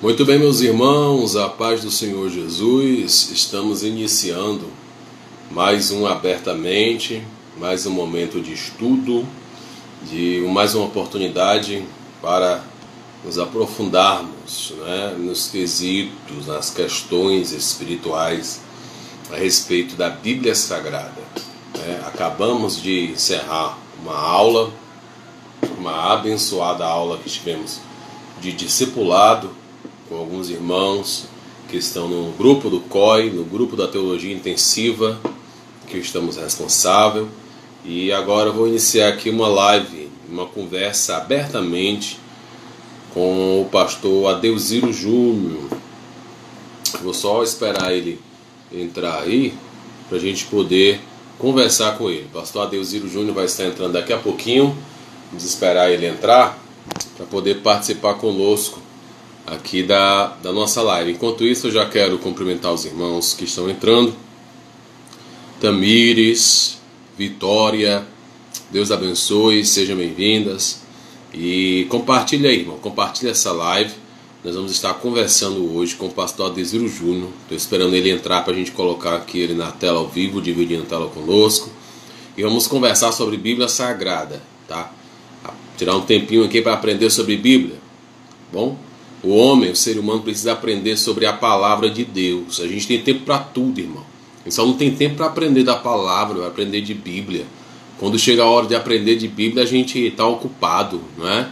Muito bem, meus irmãos, a paz do Senhor Jesus, estamos iniciando mais um abertamente, mais um momento de estudo, de mais uma oportunidade para nos aprofundarmos né, nos quesitos, nas questões espirituais a respeito da Bíblia Sagrada. Né? Acabamos de encerrar uma aula, uma abençoada aula que tivemos de discipulado com alguns irmãos que estão no grupo do COI, no grupo da Teologia Intensiva, que estamos responsável. E agora vou iniciar aqui uma live, uma conversa abertamente com o pastor Adeusiro Júnior. Vou só esperar ele entrar aí para a gente poder conversar com ele. O pastor Adeusiro Júnior vai estar entrando daqui a pouquinho. Vamos esperar ele entrar para poder participar conosco aqui da, da nossa live. Enquanto isso, eu já quero cumprimentar os irmãos que estão entrando. Tamires, Vitória, Deus abençoe, sejam bem-vindas. E compartilha aí, irmão, compartilha essa live. Nós vamos estar conversando hoje com o pastor Adesiro Júnior. Estou esperando ele entrar para a gente colocar aqui ele na tela ao vivo, dividindo a tela conosco. E vamos conversar sobre Bíblia Sagrada, tá? Tirar um tempinho aqui para aprender sobre Bíblia. Bom, o homem, o ser humano, precisa aprender sobre a palavra de Deus. A gente tem tempo para tudo, irmão. A gente só não tem tempo para aprender da palavra, para aprender de Bíblia. Quando chega a hora de aprender de Bíblia, a gente está ocupado, não é?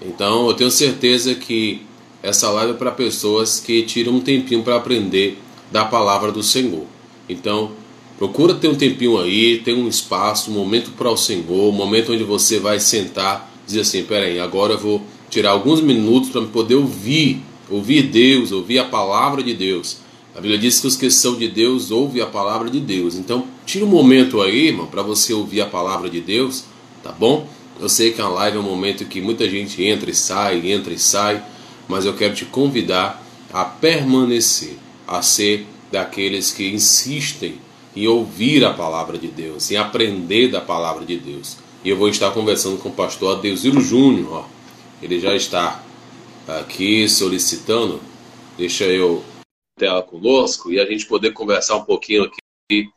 Então, eu tenho certeza que essa live é para pessoas que tiram um tempinho para aprender da palavra do Senhor. Então, procura ter um tempinho aí, ter um espaço, um momento para o Senhor, um momento onde você vai sentar, dizer assim, peraí, agora eu vou tirar alguns minutos para poder ouvir, ouvir Deus, ouvir a palavra de Deus. A Bíblia diz que os que são de Deus ouvem a palavra de Deus. Então, tira um momento aí, irmão, para você ouvir a palavra de Deus, tá bom? Eu sei que a live é um momento que muita gente entra e sai, entra e sai, mas eu quero te convidar a permanecer, a ser daqueles que insistem em ouvir a palavra de Deus, em aprender da palavra de Deus. E eu vou estar conversando com o pastor Adeusiro Júnior, ó ele já está aqui solicitando. Deixa eu tela conosco e a gente poder conversar um pouquinho aqui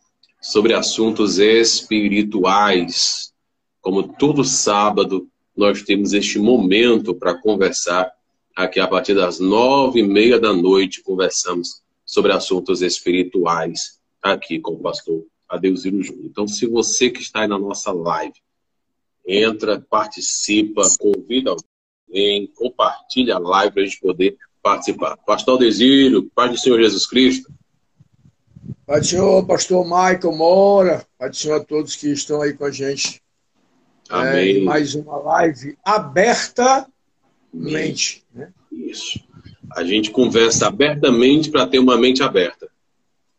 sobre assuntos espirituais. Como todo sábado, nós temos este momento para conversar aqui a partir das nove e meia da noite. Conversamos sobre assuntos espirituais aqui com o pastor Adeusino Júnior. Então, se você que está aí na nossa live, entra, participa, convida em compartilha a live para a gente poder participar. Pastor Desílio, Pai do Senhor Jesus Cristo. Pai do Senhor, Pastor Michael Mora, Pai do Senhor a todos que estão aí com a gente. Amém. É, mais uma live abertamente. Né? Isso. A gente conversa abertamente para ter uma mente aberta.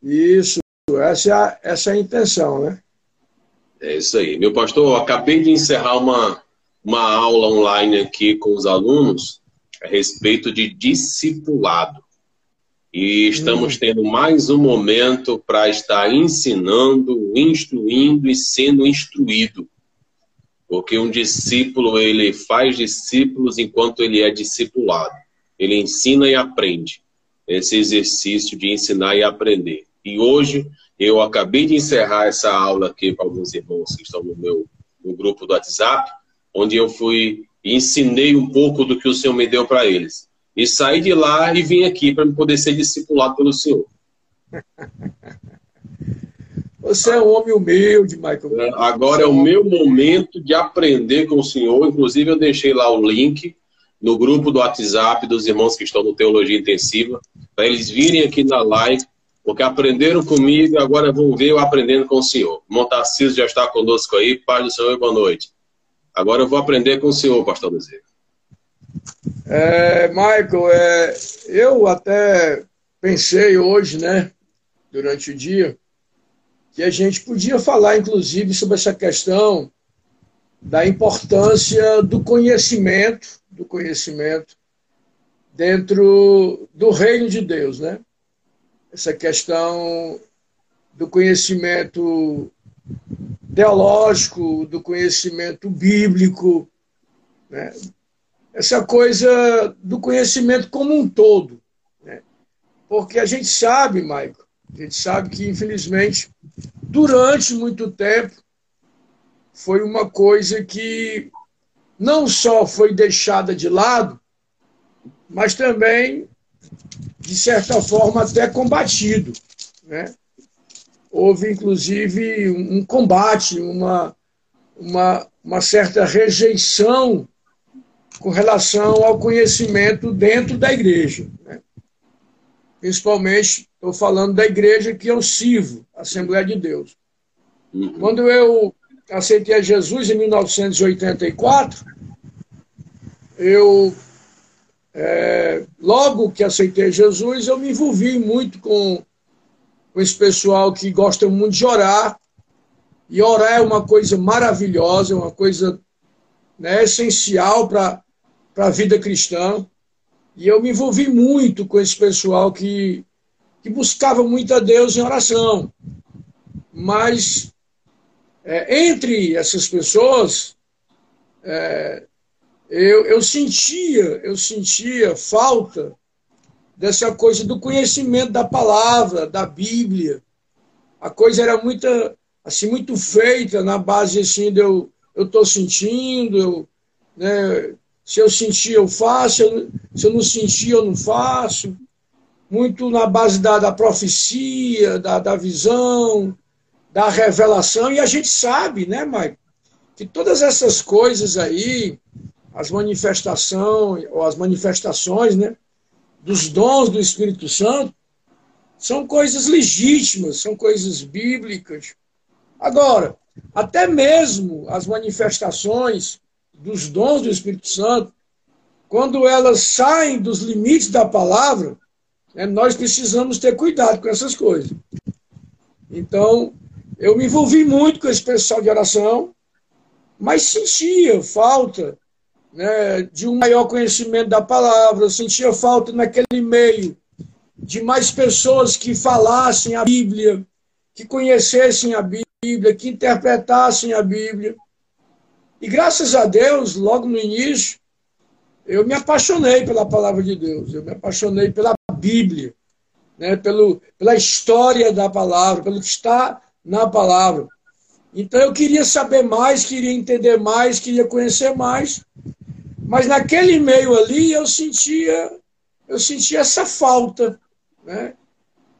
Isso, essa é, a, essa é a intenção, né? É isso aí. Meu pastor, acabei de encerrar uma, uma aula online aqui com os alunos a respeito de discipulado. E estamos hum. tendo mais um momento para estar ensinando, instruindo e sendo instruído. Porque um discípulo, ele faz discípulos enquanto ele é discipulado. Ele ensina e aprende. Esse exercício de ensinar e aprender. E hoje eu acabei de encerrar essa aula aqui com alguns irmãos que estão no meu no grupo do WhatsApp onde eu fui e ensinei um pouco do que o Senhor me deu para eles. E saí de lá e vim aqui para poder ser discipulado pelo Senhor. Você é um homem humilde, Michael. É, agora é o meu momento de aprender com o Senhor. Inclusive, eu deixei lá o link no grupo do WhatsApp dos irmãos que estão no Teologia Intensiva, para eles virem aqui na live, porque aprenderam comigo e agora vão ver eu aprendendo com o Senhor. Montarciso já está conosco aí. Paz do Senhor e boa noite. Agora eu vou aprender com o senhor, pastor Bezerra. É, Michael, é, eu até pensei hoje, né, durante o dia, que a gente podia falar, inclusive, sobre essa questão da importância do conhecimento, do conhecimento dentro do reino de Deus, né? Essa questão do conhecimento teológico, do conhecimento bíblico, né? essa coisa do conhecimento como um todo. Né? Porque a gente sabe, Maico, a gente sabe que, infelizmente, durante muito tempo, foi uma coisa que não só foi deixada de lado, mas também, de certa forma, até combatido. Né? Houve, inclusive, um combate, uma, uma, uma certa rejeição com relação ao conhecimento dentro da igreja. Né? Principalmente, estou falando da igreja que eu sirvo, Assembleia de Deus. Uhum. Quando eu aceitei a Jesus em 1984, eu, é, logo que aceitei Jesus, eu me envolvi muito com esse pessoal que gosta muito de orar. E orar é uma coisa maravilhosa, é uma coisa né, essencial para a vida cristã. E eu me envolvi muito com esse pessoal que, que buscava muito a Deus em oração. Mas é, entre essas pessoas, é, eu, eu sentia, eu sentia falta dessa coisa do conhecimento da palavra, da Bíblia. A coisa era muito, assim, muito feita na base assim, de eu estou sentindo, eu, né, se eu sentir, eu faço, eu, se eu não sentir, eu não faço. Muito na base da, da profecia, da, da visão, da revelação, e a gente sabe, né, Mike, que todas essas coisas aí, as manifestações, ou as manifestações, né, dos dons do Espírito Santo, são coisas legítimas, são coisas bíblicas. Agora, até mesmo as manifestações dos dons do Espírito Santo, quando elas saem dos limites da palavra, né, nós precisamos ter cuidado com essas coisas. Então, eu me envolvi muito com esse pessoal de oração, mas sentia falta né, de um maior conhecimento da palavra, eu sentia falta naquele meio de mais pessoas que falassem a Bíblia, que conhecessem a Bíblia, que interpretassem a Bíblia. E graças a Deus, logo no início, eu me apaixonei pela palavra de Deus, eu me apaixonei pela Bíblia, né, pelo, pela história da palavra, pelo que está na palavra. Então eu queria saber mais, queria entender mais, queria conhecer mais, mas naquele meio ali eu sentia, eu sentia essa falta, né?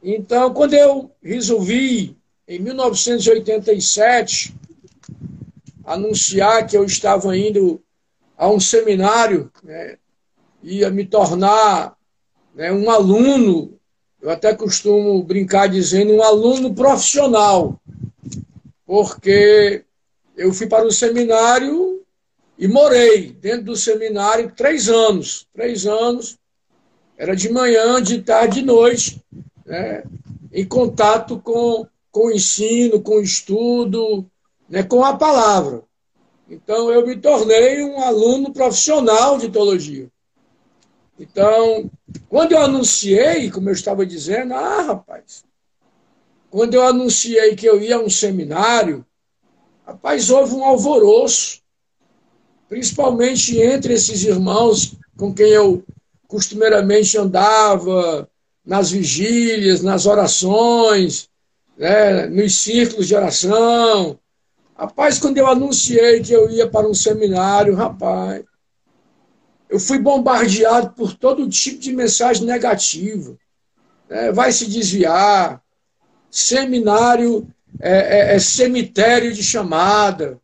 Então quando eu resolvi em 1987 anunciar que eu estava indo a um seminário, né, ia me tornar né, um aluno eu até costumo brincar dizendo um aluno profissional, porque eu fui para o seminário e morei dentro do seminário três anos. Três anos, era de manhã, de tarde, de noite, né, em contato com, com o ensino, com o estudo, né, com a palavra. Então, eu me tornei um aluno profissional de teologia. Então, quando eu anunciei, como eu estava dizendo, ah, rapaz, quando eu anunciei que eu ia a um seminário, rapaz, houve um alvoroço, principalmente entre esses irmãos com quem eu costumeiramente andava nas vigílias, nas orações, né, nos círculos de oração. Rapaz, quando eu anunciei que eu ia para um seminário, rapaz, eu fui bombardeado por todo tipo de mensagem negativa. É, vai se desviar. Seminário é, é, é cemitério de chamada.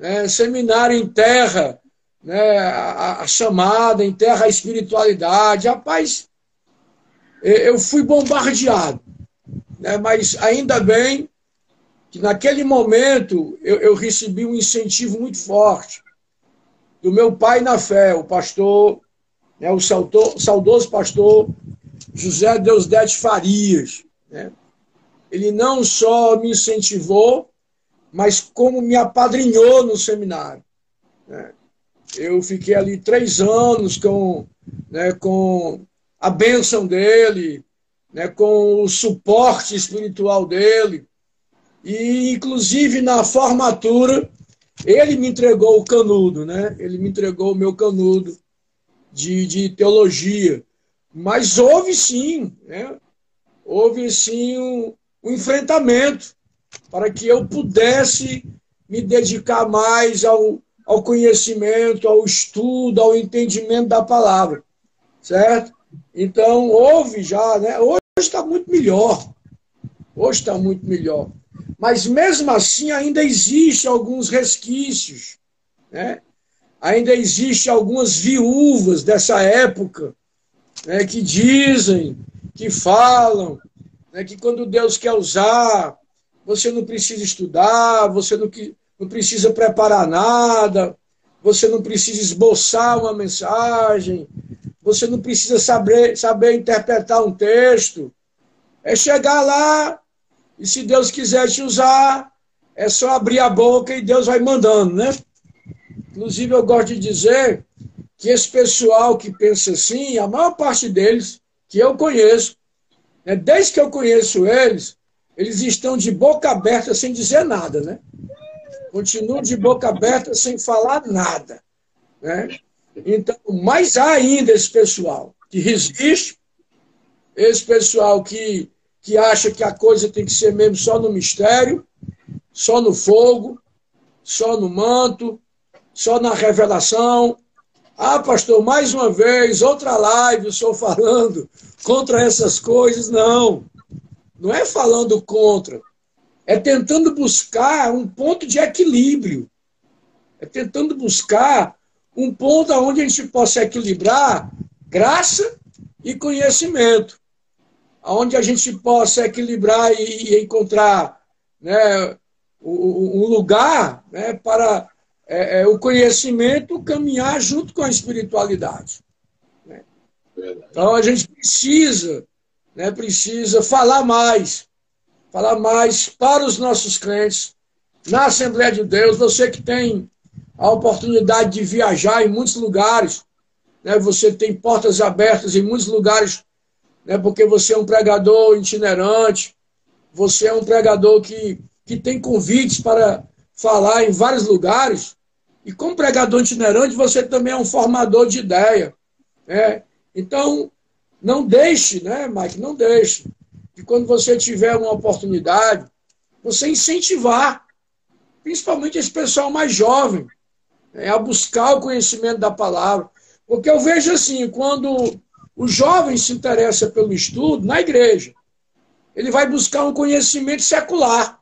Né? Seminário enterra né? a, a chamada, enterra a espiritualidade. Rapaz, eu fui bombardeado. Né? Mas ainda bem que naquele momento eu, eu recebi um incentivo muito forte do meu pai na fé, o pastor, né, o saudoso pastor José Deusdete Farias. Né? Ele não só me incentivou, mas como me apadrinhou no seminário. Né? Eu fiquei ali três anos com, né, com a bênção dele, né, com o suporte espiritual dele. E, inclusive, na formatura, ele me entregou o canudo, né? Ele me entregou o meu canudo. de, de teologia. Mas houve sim, né? houve sim um, um enfrentamento para que eu pudesse me dedicar mais ao, ao conhecimento, ao estudo, ao entendimento da palavra, certo? Então, houve já, né? Hoje está muito melhor. Hoje está muito melhor. Mas mesmo assim ainda existe alguns resquícios, né? Ainda existe algumas viúvas dessa época né, que dizem, que falam, né, que quando Deus quer usar, você não precisa estudar, você não, não precisa preparar nada, você não precisa esboçar uma mensagem, você não precisa saber, saber interpretar um texto. É chegar lá e se Deus quiser te usar, é só abrir a boca e Deus vai mandando, né? Inclusive, eu gosto de dizer que esse pessoal que pensa assim, a maior parte deles, que eu conheço, né, desde que eu conheço eles, eles estão de boca aberta sem dizer nada, né? Continuam de boca aberta sem falar nada. Né? Então, mais ainda esse pessoal que resiste, esse pessoal que, que acha que a coisa tem que ser mesmo só no mistério, só no fogo, só no manto, só na revelação, ah, pastor, mais uma vez, outra live, o senhor falando contra essas coisas. Não, não é falando contra. É tentando buscar um ponto de equilíbrio. É tentando buscar um ponto onde a gente possa equilibrar graça e conhecimento. Onde a gente possa equilibrar e, encontrar né, um lugar né, para é, é, o conhecimento caminhar junto com a espiritualidade. Né? Então a gente precisa, né, precisa falar mais, falar mais para os nossos crentes na Assembleia de Deus. Você que tem a oportunidade de viajar em muitos lugares, né, você tem portas abertas em muitos lugares, né, porque você é um pregador itinerante, você é um pregador que, que tem convites para falar em vários lugares. E como pregador itinerante, você também é um formador de ideia. Né? Então, não deixe, né, Mike? Não deixe. Que quando você tiver uma oportunidade, você incentivar, principalmente esse pessoal mais jovem, né, a buscar o conhecimento da palavra. Porque eu vejo assim, quando o jovem se interessa pelo estudo na igreja, ele vai buscar um conhecimento secular.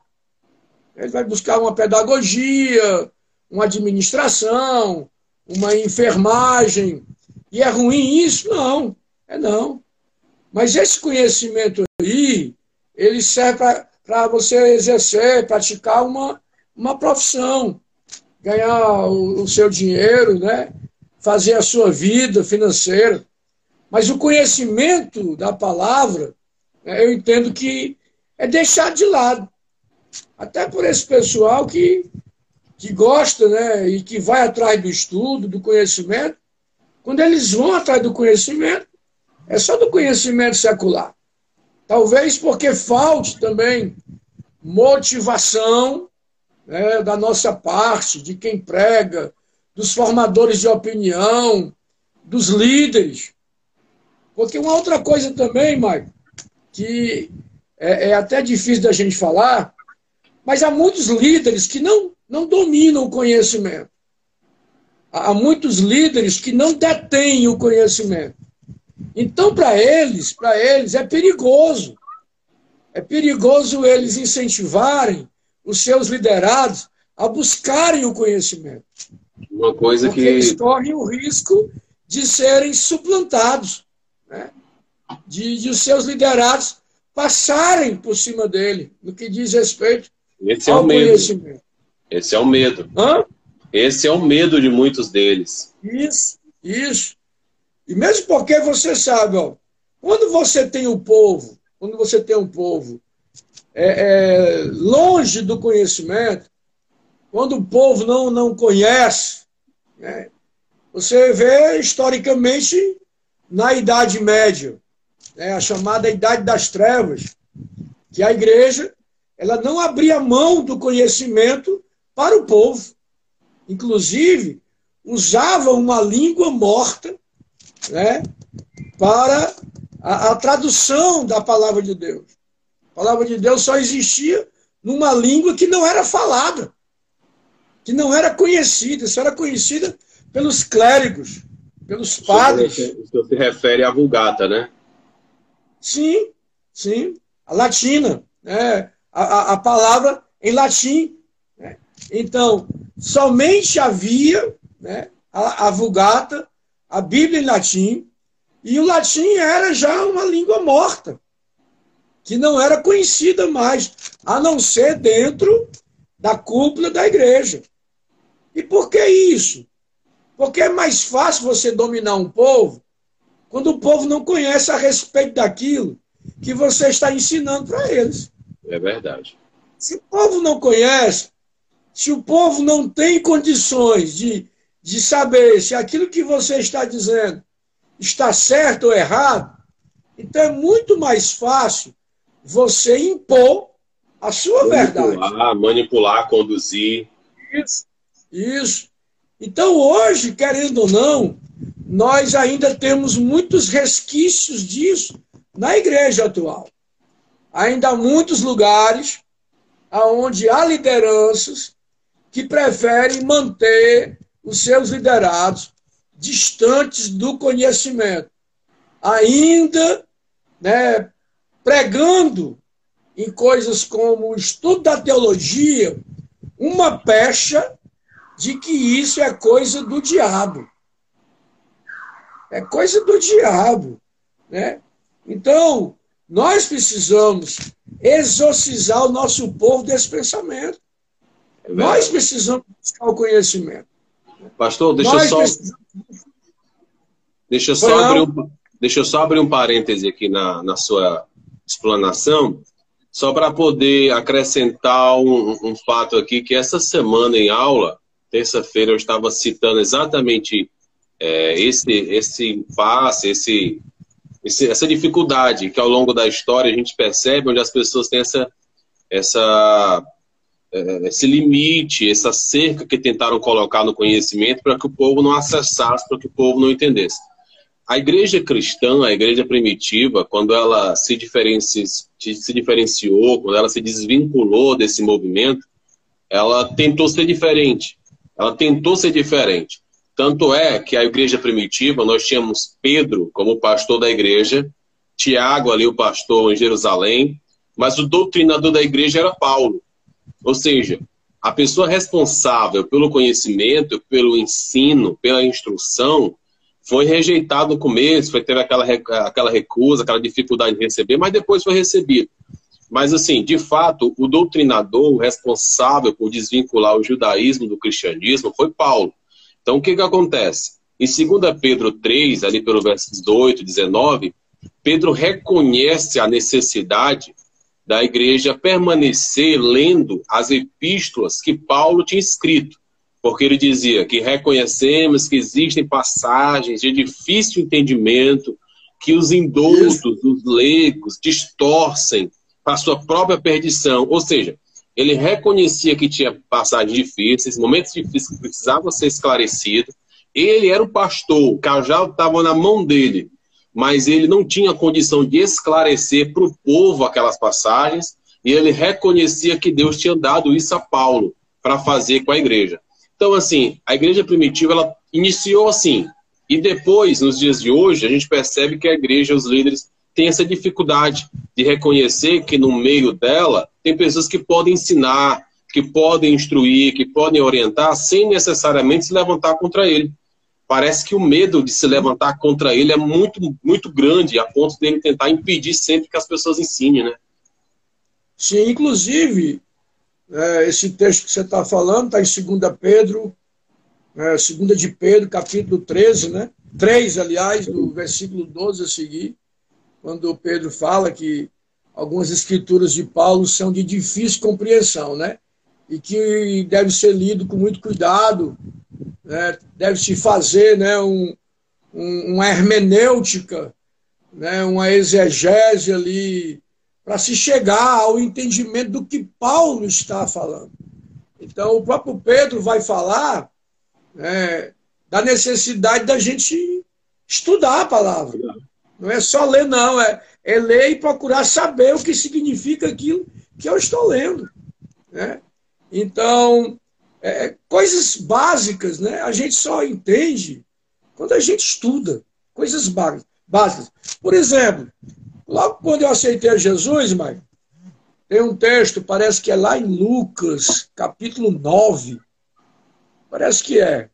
Ele vai buscar uma pedagogia, uma administração, uma enfermagem. E é ruim isso? Não, é não. Mas esse conhecimento aí, ele serve para você exercer, praticar uma, uma profissão, ganhar o, o seu dinheiro, né? fazer a sua vida financeira. Mas o conhecimento da palavra, né, eu entendo que é deixado de lado. Até por esse pessoal que que gosta né, e que vai atrás do estudo, do conhecimento, quando eles vão atrás do conhecimento, é só do conhecimento secular. Talvez porque falte também motivação né, da nossa parte, de quem prega, dos formadores de opinião, dos líderes. Porque uma outra coisa também, Maicon, que é, é até difícil da gente falar, mas há muitos líderes que não não dominam o conhecimento. Há muitos líderes que não detêm o conhecimento. Então, para eles, para eles é perigoso. É perigoso eles incentivarem os seus liderados a buscarem o conhecimento. Uma coisa porque que eles correm o risco de serem suplantados, né? de, de os seus liderados passarem por cima dele no que diz respeito Esse ao é conhecimento. Esse é o medo. Hã? Esse é o medo de muitos deles. Isso, isso. E mesmo porque você sabe, ó, quando você tem o um povo, quando você tem um povo é, é, longe do conhecimento, quando o povo não, não conhece, né, você vê historicamente na Idade Média, né, a chamada Idade das Trevas, que a igreja ela não abria mão do conhecimento para o povo. Inclusive, usava uma língua morta né, para a, a tradução da palavra de Deus. A palavra de Deus só existia numa língua que não era falada, que não era conhecida, só era conhecida pelos clérigos, pelos padres. O senhor se refere à Vulgata, né? Sim, sim. A latina, né? a, a, a palavra em latim. Né? Então, somente havia né, a, a Vulgata, a Bíblia em latim, e o latim era já uma língua morta, que não era conhecida mais, a não ser dentro da cúpula da igreja. E por que isso? Porque é mais fácil você dominar um povo quando o povo não conhece a respeito daquilo que você está ensinando para eles. É verdade. Se o povo não conhece, se o povo não tem condições de, de saber se aquilo que você está dizendo está certo ou errado, então é muito mais fácil você impor a sua manipular, verdade. Manipular, conduzir. Isso, isso. Então hoje, querendo ou não, nós ainda temos muitos resquícios disso na igreja atual. Ainda há muitos lugares onde há lideranças que preferem manter os seus liderados distantes do conhecimento, ainda né, pregando em coisas como o estudo da teologia uma pecha de que isso é coisa do diabo. É coisa do diabo. Né? Então, nós precisamos exorcizar o nosso povo desse pensamento. É nós precisamos buscar o conhecimento. Pastor, deixa eu só. Precisamos... Deixa eu só, abrir um, deixa eu só abrir um parêntese aqui na, na sua explanação, só para poder acrescentar um, um fato aqui, que essa semana em aula, terça-feira, eu estava citando exatamente é, esse, esse impasse, esse, esse, essa dificuldade que ao longo da história a gente percebe, onde as pessoas têm essa, essa esse limite, essa cerca que tentaram colocar no conhecimento para que o povo não acessasse, para que o povo não entendesse. A igreja cristã, a igreja primitiva, quando ela se, diferenci, se diferenciou, quando ela se desvinculou desse movimento, ela tentou ser diferente. Ela tentou ser diferente. Tanto é que a igreja primitiva, nós tínhamos Pedro como pastor da igreja, Tiago ali, o pastor em Jerusalém, mas o doutrinador da igreja era Paulo. Ou seja, a pessoa responsável pelo conhecimento, pelo ensino, pela instrução, foi rejeitado no começo, foi teve aquela, aquela recusa, aquela dificuldade de receber, mas depois foi recebido. Mas, assim, de fato, o doutrinador, o responsável por desvincular o judaísmo do cristianismo foi Paulo. Então, o que, que acontece? Em 2 Pedro 3, ali pelo verso 18, 19, Pedro reconhece a necessidade da igreja permanecer lendo as epístolas que Paulo tinha escrito, porque ele dizia que reconhecemos que existem passagens de difícil entendimento, que os indultos, os leigos, distorcem para sua própria perdição. Ou seja, ele reconhecia que tinha passagens difíceis, momentos difíceis que precisavam ser esclarecidos. Ele era o pastor, o cajado estava na mão dele mas ele não tinha condição de esclarecer para o povo aquelas passagens, e ele reconhecia que Deus tinha dado isso a Paulo para fazer com a igreja. Então, assim, a igreja primitiva ela iniciou assim, e depois, nos dias de hoje, a gente percebe que a igreja, os líderes, têm essa dificuldade de reconhecer que no meio dela tem pessoas que podem ensinar, que podem instruir, que podem orientar, sem necessariamente se levantar contra ele parece que o medo de se levantar contra ele é muito, muito grande, a ponto dele tentar impedir sempre que as pessoas ensinem, né? Sim, inclusive, é, esse texto que você está falando está em 2 Pedro, é, 2 de Pedro, capítulo 13, né? 3, aliás, do versículo 12 a seguir, quando Pedro fala que algumas escrituras de Paulo são de difícil compreensão, né? E que deve ser lido com muito cuidado, né, deve-se fazer né, um, um, uma hermenêutica, né, uma exegese ali, para se chegar ao entendimento do que Paulo está falando. Então, o próprio Pedro vai falar né, da necessidade da gente estudar a palavra. Não é só ler, não. É, é ler e procurar saber o que significa aquilo que eu estou lendo. Né? Então, é, coisas básicas, né? A gente só entende quando a gente estuda. Coisas básicas. Por exemplo, logo quando eu aceitei Jesus, mãe, tem um texto, parece que é lá em Lucas, capítulo 9. Parece que é.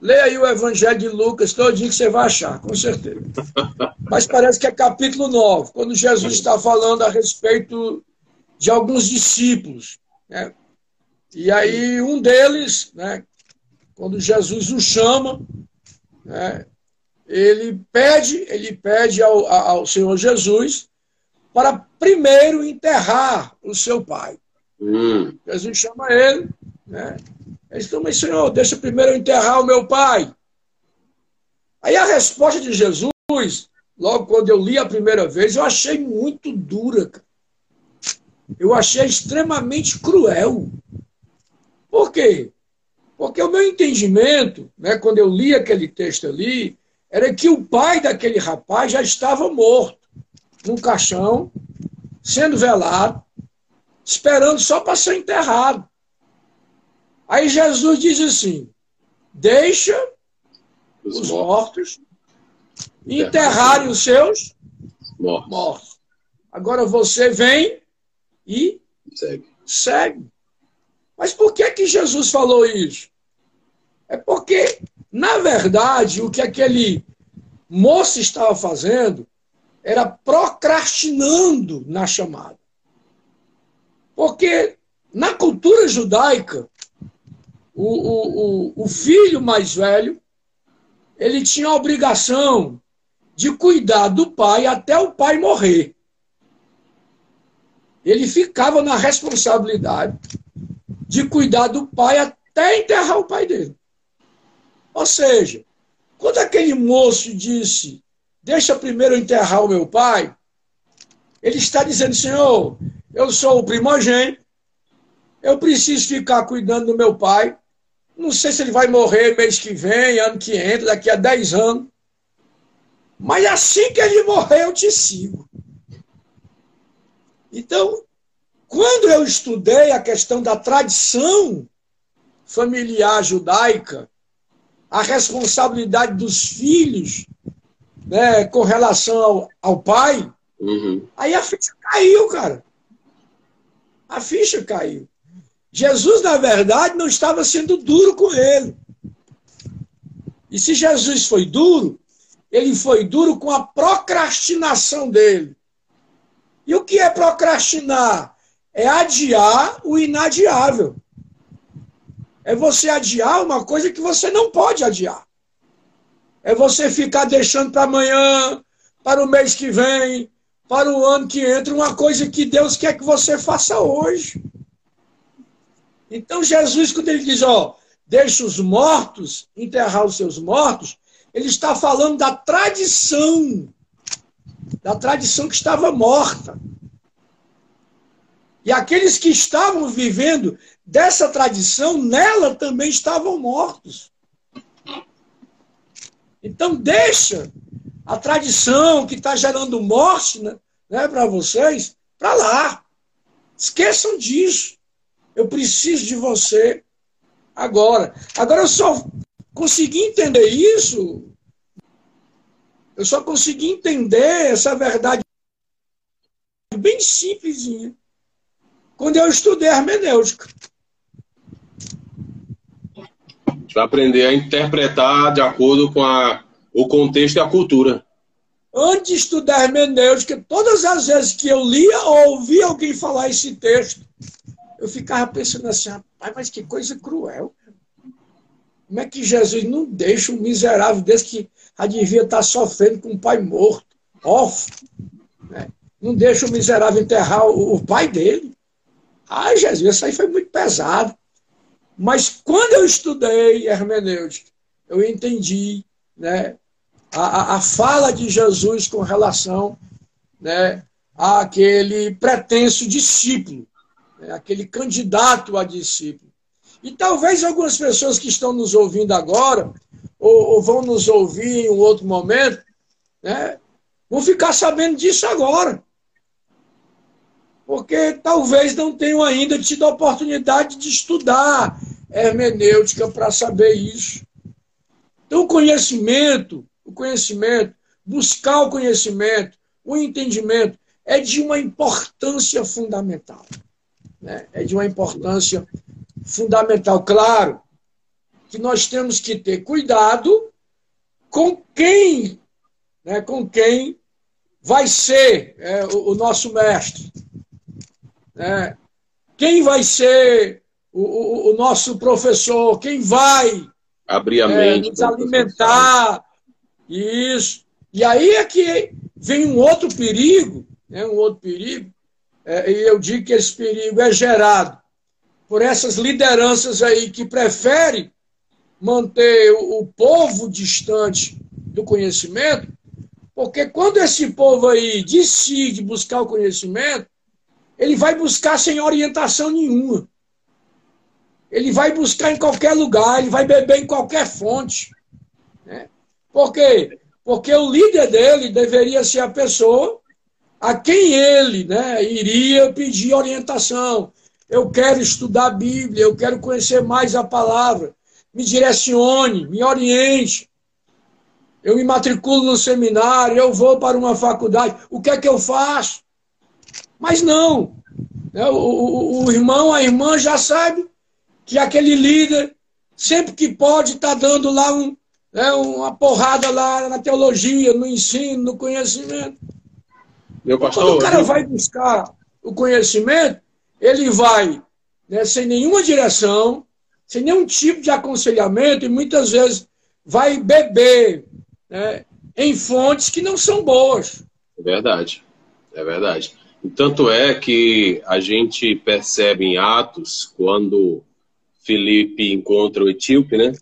Leia aí o Evangelho de Lucas, todo dia que você vai achar, com certeza. Mas parece que é capítulo 9, quando Jesus está falando a respeito de alguns discípulos. Né? E aí um deles, né, quando Jesus o chama, né, ele pede, ele pede ao, ao Senhor Jesus para primeiro enterrar o seu pai. Hum. Jesus chama ele, né? Ele diz, mas Senhor, deixa primeiro eu enterrar o meu pai. Aí a resposta de Jesus, logo quando eu li a primeira vez, eu achei muito dura. Eu achei extremamente cruel. Por quê? Porque o meu entendimento, né, quando eu li aquele texto ali, era que o pai daquele rapaz já estava morto, num caixão, sendo velado, esperando só para ser enterrado. Aí Jesus diz assim: deixa os, os mortos, enterrarem os seus mortos. mortos. Agora você vem e segue. segue. Mas por que, que Jesus falou isso? É porque, na verdade, o que aquele moço estava fazendo era procrastinando na chamada. Porque na cultura judaica, o, o, o, filho mais velho ele tinha a obrigação de cuidar do pai até o pai morrer. Ele ficava na responsabilidade de cuidar do pai até enterrar o pai dele. Ou seja, quando aquele moço disse, deixa primeiro enterrar o meu pai, ele está dizendo, Senhor, eu sou o primogênito, eu preciso ficar cuidando do meu pai, não sei se ele vai morrer mês que vem, ano que entra, daqui a 10 anos. Mas assim que ele morrer, eu te sigo. Então, quando eu estudei a questão da tradição familiar judaica, a responsabilidade dos filhos né, com relação ao, ao pai, uhum. aí a ficha caiu, cara. A ficha caiu. Jesus, na verdade, não estava sendo duro com ele. E se Jesus foi duro, ele foi duro com a procrastinação dele. E o que é procrastinar? É adiar o inadiável. É você adiar uma coisa que você não pode adiar. É você ficar deixando para amanhã, para o mês que vem, para o ano que entra, uma coisa que Deus quer que você faça hoje. Então Jesus, quando ele diz, ó, deixa os mortos enterrar os seus mortos, ele está falando da tradição, da tradição que estava morta. E aqueles que estavam vivendo dessa tradição, nela também estavam mortos. Então, deixa a tradição que está gerando morte né, né para vocês, para lá. Esqueçam disso. Eu preciso de você agora. Agora, eu só consegui entender isso. Eu só consegui entender essa verdade bem simplesinha quando eu estudei hermenêutica. Para aprender a interpretar de acordo com a, o contexto e a cultura. Antes de estudar hermenêutica, todas as vezes que eu lia ou ouvia alguém falar esse texto, eu ficava pensando assim, rapaz, mas que coisa cruel. Como é que Jesus não deixa um miserável desse que já devia estar sofrendo com um pai morto, órfão, né? não deixa o miserável enterrar o, o pai dele? Ai, Jesus, isso aí foi muito pesado. Mas quando eu estudei hermenêutica, eu entendi né, a, a fala de Jesus com relação né, àquele pretenso discípulo, né, aquele candidato a discípulo. E talvez algumas pessoas que estão nos ouvindo agora, ou, ou vão nos ouvir em um outro momento, né, vão ficar sabendo disso agora. Porque talvez não tenham ainda tido a oportunidade de estudar hermenêutica para saber isso. Então, o conhecimento, o conhecimento, buscar o conhecimento, o entendimento, é de uma importância fundamental. Né? É de uma importância fundamental. Claro que nós temos que ter cuidado com quem, né, com quem vai ser é, o, o, nosso mestre. Né? Quem vai ser o, o, o, nosso professor? Quem vai abrir a é, mente, nos alimentar? Isso. E aí é que vem um outro perigo, né, um outro perigo, é, e eu digo que esse perigo é gerado por essas lideranças aí que preferem manter o, o povo distante do conhecimento, porque quando esse povo aí decide buscar o conhecimento, ele vai buscar sem orientação nenhuma. Ele vai buscar em qualquer lugar, ele vai beber em qualquer fonte. Né? Por quê? Porque o líder dele deveria ser a pessoa a quem ele né, iria pedir orientação. Eu quero estudar a Bíblia, eu quero conhecer mais a palavra. Me direcione, me oriente. Eu me matriculo no seminário, eu vou para uma faculdade. O que é que eu faço? Mas não. Né, o, o, o irmão, a irmã já sabe que aquele líder, sempre que pode, está dando lá um, é uma porrada lá na teologia, no ensino, no conhecimento. Meu pastor, Quando o cara vai buscar o conhecimento, ele vai né, sem nenhuma direção, sem nenhum tipo de aconselhamento, e muitas vezes vai beber né, em fontes que não são boas. É verdade, é verdade. E tanto é que a gente percebe em Atos, quando Felipe encontra o etíope, né?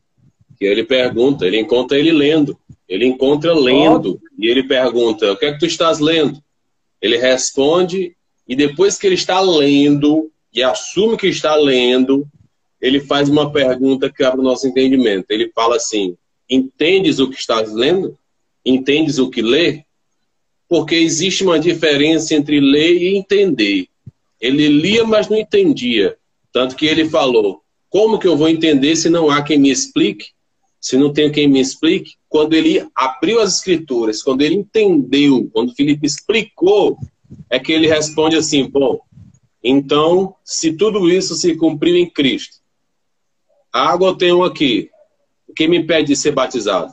que ele pergunta, ele encontra ele lendo. Ele encontra lendo e ele pergunta: O que é que tu estás lendo? Ele responde e depois que ele está lendo e assume que está lendo, ele faz uma pergunta que abre o nosso entendimento. Ele fala assim: Entendes o que estás lendo? Entendes o que lê? Porque existe uma diferença entre ler e entender. Ele lia, mas não entendia. Tanto que ele falou: Como que eu vou entender se não há quem me explique? se não tem quem me explique, quando ele abriu as escrituras, quando ele entendeu, quando Felipe explicou, é que ele responde assim: bom, então, se tudo isso se cumpriu em Cristo, a água eu tenho aqui, o que me impede de ser batizado?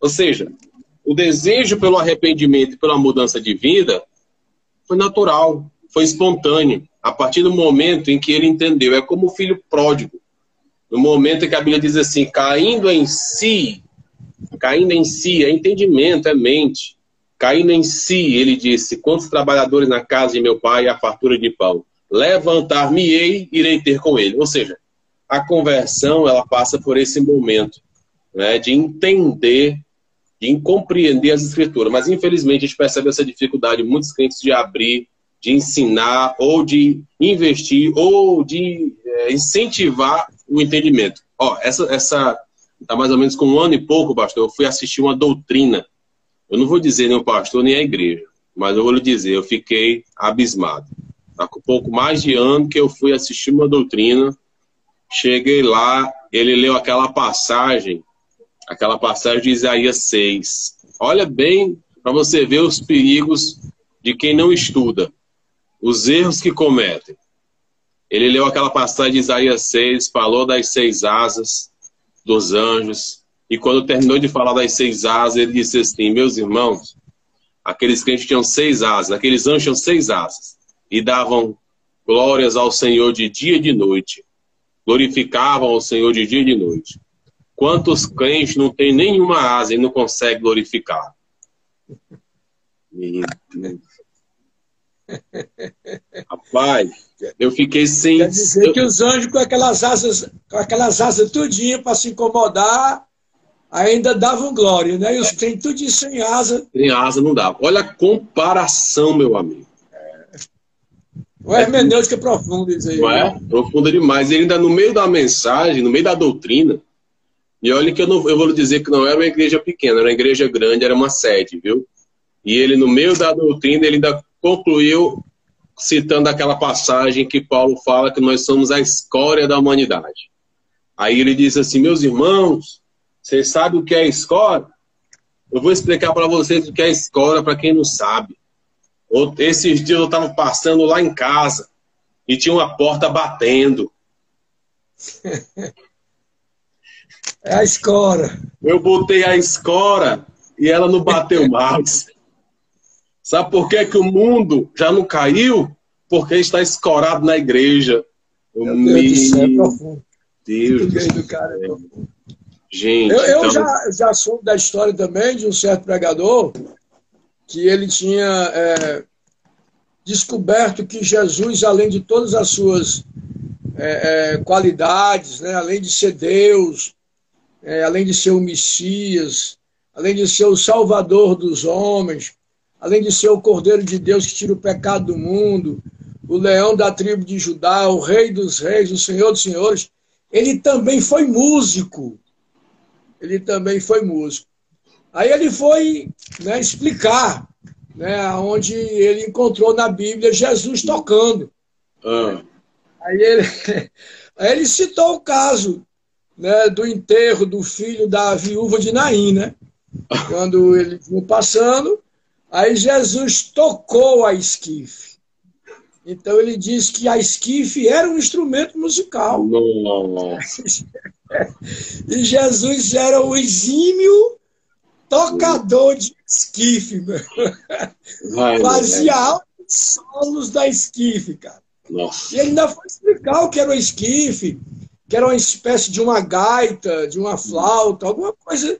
Ou seja, o desejo pelo arrependimento e pela mudança de vida foi natural, foi espontâneo, a partir do momento em que ele entendeu. É como o filho pródigo no momento em que a Bíblia diz assim, caindo em si, caindo em si, é entendimento, é mente. Caindo em si, ele disse: Quantos trabalhadores na casa de meu pai a fartura de pão? Levantar-me-ei, irei ter com ele. Ou seja, a conversão ela passa por esse momento né, de entender, de compreender as escrituras. Mas infelizmente a gente percebe essa dificuldade muitos crentes de abrir, de ensinar, ou de investir, ou de é, incentivar o entendimento. Ó, essa, essa tá mais ou menos com um ano e pouco, pastor, eu fui assistir uma doutrina. Eu não vou dizer nem o pastor nem a igreja, mas eu vou lhe dizer, eu fiquei abismado. Tá com pouco mais de ano que eu fui assistir uma doutrina, cheguei lá, ele leu aquela passagem, aquela passagem de Isaías 6. Olha bem para você ver os perigos de quem não estuda, os erros que cometem. Ele leu aquela passagem de Isaías 6, falou das seis asas dos anjos, e quando terminou de falar das seis asas, ele disse assim: Meus irmãos, aqueles crentes tinham seis asas, aqueles anjos tinham seis asas, e davam glórias ao Senhor de dia e de noite, glorificavam ao Senhor de dia e de noite. Quantos crentes não têm nenhuma asa e não conseguem glorificar? Rapaz, eu fiquei sem. Quer dizer que os anjos com aquelas asas, com aquelas asas tudinho para se incomodar, ainda davam glória, né? E os tem tudinho sem asa. Sem asa não dava. Olha a comparação, meu amigo. O hermenêutica é profunda, isso aí. Não é? Profunda demais. Ele ainda no meio da mensagem, no meio da doutrina, E olha que eu, não, eu vou dizer que não era uma igreja pequena, era uma igreja grande, era uma sede, viu? E ele, no meio da doutrina, ele ainda concluiu citando aquela passagem que Paulo fala que nós somos a escória da humanidade. Aí ele diz assim: Meus irmãos, vocês sabem o que é escória? Eu vou explicar para vocês o que é escória para quem não sabe. Esses dias eu estava passando lá em casa e tinha uma porta batendo. É a escora. Eu botei a escora e ela não bateu mais. Sabe por que, que o mundo já não caiu? Porque está escorado na igreja. Meu Deus do céu, é profundo. Deus do. Cara é Gente, eu, eu então... já, já soube da história também de um certo pregador que ele tinha é, descoberto que Jesus, além de todas as suas é, é, qualidades, né, além de ser Deus, é, além de ser o Messias, além de ser o Salvador dos homens, além de ser o Cordeiro de Deus que tira o pecado do mundo, o leão da tribo de Judá, o Rei dos Reis, o Senhor dos Senhores, ele também foi músico. Ele também foi músico. Aí ele foi né, explicar né, onde ele encontrou na Bíblia Jesus tocando. Ah. Aí, ele, aí ele citou o caso né, do enterro do filho da viúva de Naim, né? Quando ele vinha passando, aí Jesus tocou a esquife. Então ele diz que a esquife era um instrumento musical. Nossa. e Jesus era o exímio tocador de esquife. Vai, Fazia altos solos da esquife, cara. Nossa. E ele ainda foi explicar o que era o esquife, que era uma espécie de uma gaita, de uma flauta, alguma coisa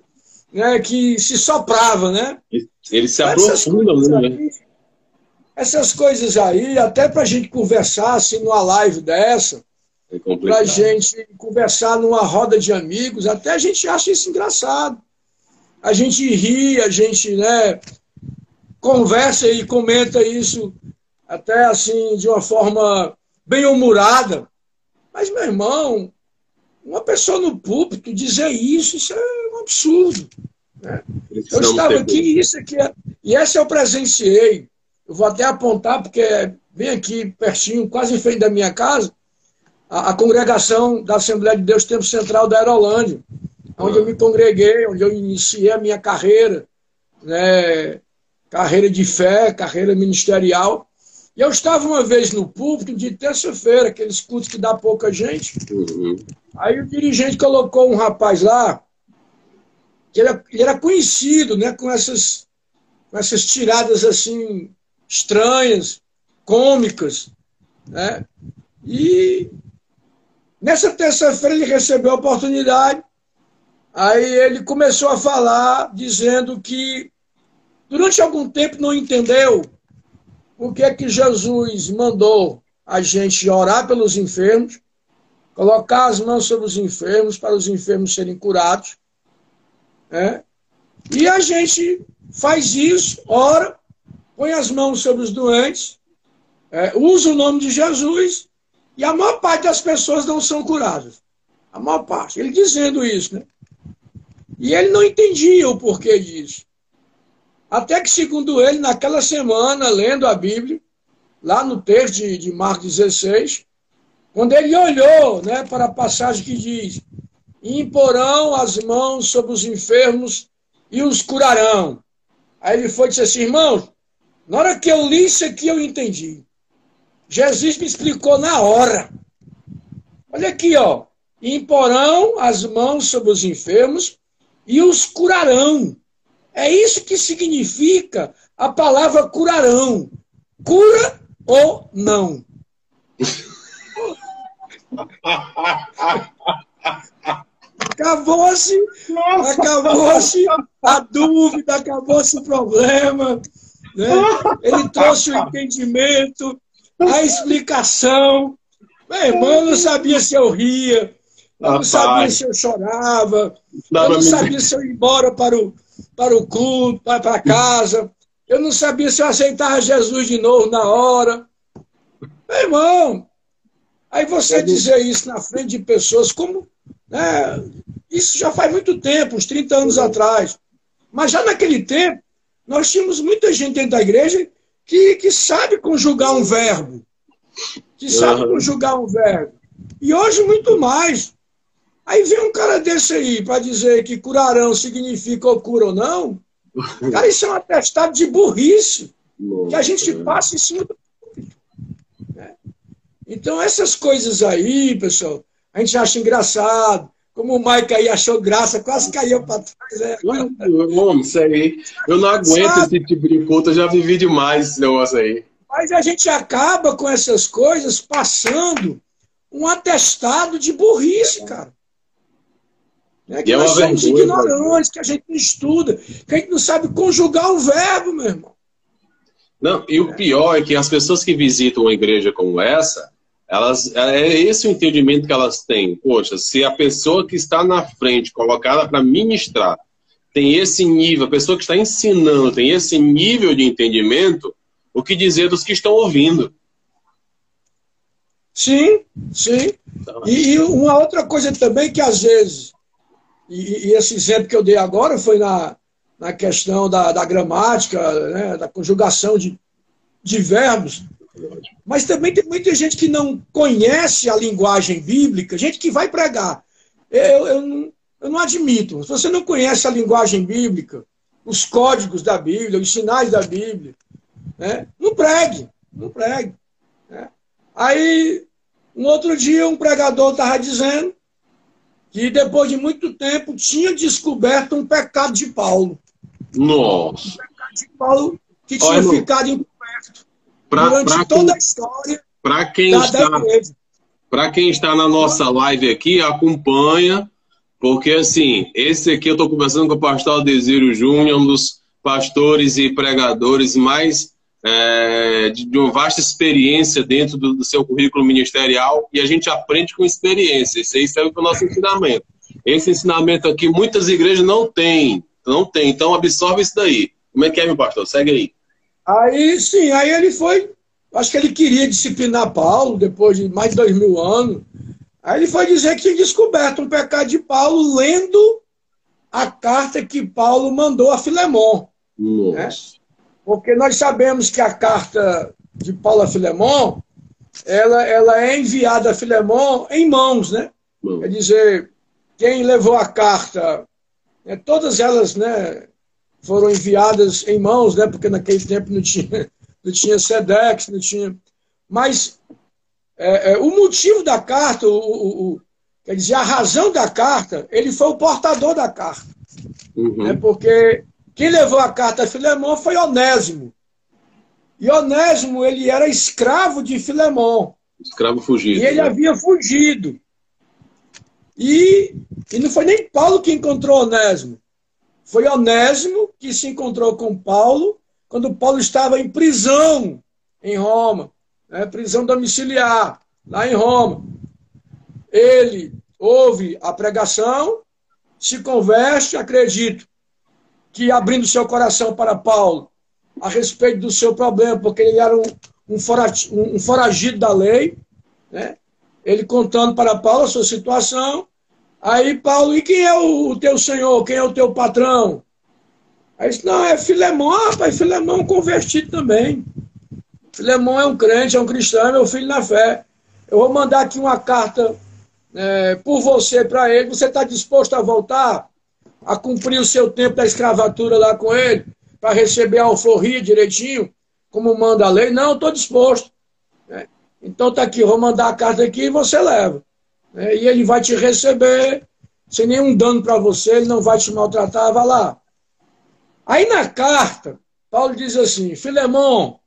né, que se soprava, né? Ele se aprofunda, né? essas coisas aí, até para a gente conversar assim numa live dessa, é para a gente conversar numa roda de amigos, até a gente acha isso engraçado a gente ri, a gente né, conversa e comenta isso até assim de uma forma bem humorada. Mas, meu irmão, uma pessoa no púlpito dizer isso, isso é um absurdo. Né? Eu estava aqui, isso aqui é, e essa eu presenciei. Eu vou até apontar, porque é bem aqui, pertinho, quase em frente da minha casa, a, a congregação da Assembleia de Deus Tempo Central da Aerolândia onde eu me congreguei, onde eu iniciei a minha carreira, né, carreira de fé, carreira ministerial. E eu estava uma vez no púlpito de terça-feira, aqueles cultos que dá pouca gente. Uhum. Aí o dirigente colocou um rapaz lá, que ele, ele era conhecido né, com, essas, com essas tiradas assim estranhas, cômicas. Né? E nessa terça-feira ele recebeu a oportunidade Aí ele começou a falar, dizendo que durante algum tempo não entendeu o que é que Jesus mandou a gente orar pelos enfermos, colocar as mãos sobre os enfermos para os enfermos serem curados. Né? E a gente faz isso, ora, põe as mãos sobre os doentes, é, usa o nome de Jesus, e a maior parte das pessoas não são curadas. A maior parte. Ele dizendo isso, né? E ele não entendia o porquê disso. Até que, segundo ele, naquela semana, lendo a Bíblia, lá no texto de, de Marcos 16, quando ele olhou né, para a passagem que diz: Imporão as mãos sobre os enfermos e os curarão. Aí ele foi e disse assim: irmãos, na hora que eu li isso aqui, eu entendi. Jesus me explicou na hora. Olha aqui, ó. Imporão as mãos sobre os enfermos e os curarão. É isso que significa a palavra curarão. Cura ou não. Acabou-se, acabou-se a dúvida, acabou-se o problema. Né? Ele trouxe o entendimento, a explicação. Meu irmão, eu não sabia se eu ria, eu não sabia se eu chorava, eu não sabia se eu ia embora para o, para o culto, para, para casa. Eu não sabia se eu aceitava Jesus de novo na hora. Meu irmão, aí você dizer isso na frente de pessoas, como. Né, Isso já faz muito tempo, uns 30 anos atrás. Mas já naquele tempo, nós tínhamos muita gente dentro da igreja que, que sabe conjugar um verbo. Que sabe uhum. conjugar um verbo. E hoje muito mais. Aí vem um cara desse aí para dizer que curarão significa ou cura ou não. Cara, isso é um atestado de burrice que a gente passa em cima do né? Então, essas coisas aí, pessoal, a gente acha engraçado. Como o Mike aí achou graça, quase caiu para trás. É. Homem, isso aí. Eu não aguento Sabe? esse tipo de culto, eu já vivi demais esse negócio aí. Mas a gente acaba com essas coisas passando um atestado de burrice, cara. Né? Que é nós somos vergonha, ignorantes, que a gente não estuda, que a gente não sabe conjugar o verbo, meu irmão. Não, e o pior é que as pessoas que visitam uma igreja como essa, elas, é esse o entendimento que elas têm. Poxa, se a pessoa que está na frente, colocada para ministrar, tem esse nível, a pessoa que está ensinando tem esse nível de entendimento, o que dizer dos que estão ouvindo? Sim, sim. Então, e, e, uma outra coisa também que às vezes, e, e, esse exemplo que eu dei agora foi na, na questão da, da gramática, né, da conjugação de, de verbos. Mas também tem muita gente que não conhece a linguagem bíblica, gente que vai pregar. Eu, eu, não, eu não admito. Se você não conhece a linguagem bíblica, os códigos da Bíblia, os sinais da Bíblia, né, não pregue, não pregue. Né? Aí, um outro dia, um pregador estava dizendo que depois de muito tempo tinha descoberto um pecado de Paulo. Nossa! Um pecado de Paulo que tinha Olha, ficado encoberto pra, durante pra toda a história para quem está Para quem está na nossa live aqui, acompanha, porque assim, esse aqui eu estou conversando com o pastor Desírio Júnior, um dos pastores e pregadores mais é, de, de, uma vasta experiência dentro do, do, seu currículo ministerial e a gente aprende com experiência. Isso aí serve para o nosso ensinamento. Esse ensinamento aqui muitas igrejas não têm, não tem. Então absorve isso daí. Como é que é, meu pastor? Segue aí. Aí sim, aí ele foi. Acho que ele queria disciplinar Paulo depois de mais de dois mil anos. Aí ele foi dizer que tinha descoberto um pecado de Paulo lendo a carta que Paulo mandou a Filemon. Nossa. Né? Porque nós sabemos que a carta de Paulo a Filemon, ela, ela é enviada a Filemon em mãos, né? Quer dizer, quem levou a carta, né, todas elas né, foram enviadas em mãos, né? Porque naquele tempo não tinha, não tinha SEDEX, não tinha... Mas é, é, o motivo da carta, o, o, o, quer dizer, a razão da carta, ele foi o portador da carta. Uhum. Né, porque quem levou a carta a Filemão foi Onésimo. E Onésimo, ele era escravo de Filemão. Escravo fugido. E ele né? havia fugido. E, e não foi nem Paulo que encontrou Onésimo. Foi Onésimo que se encontrou com Paulo quando Paulo estava em prisão em Roma, né? prisão domiciliar, lá em Roma. Ele ouve a pregação, se converte, acredito que abrindo seu coração para Paulo a respeito do seu problema, porque ele era um, um, foragido, um foragido da lei, né? ele contando para Paulo a sua situação. Aí Paulo, e quem é o, o teu senhor? Quem é o teu patrão? Aí disse, não, é Filemão. Rapaz, Filemão é convertido também. Filemão é um crente, é um cristão, é meu filho na fé. Eu vou mandar aqui uma carta é, por você para ele. Você está disposto a voltar? A cumprir o seu tempo da escravatura lá com ele, para receber a alforria direitinho, como manda a lei. Não, estou disposto. Né? Então está aqui, vou mandar a carta aqui e você leva. Né? E ele vai te receber sem nenhum dano para você, ele não vai te maltratar, vá lá. Aí na carta, Paulo diz assim: Filemão,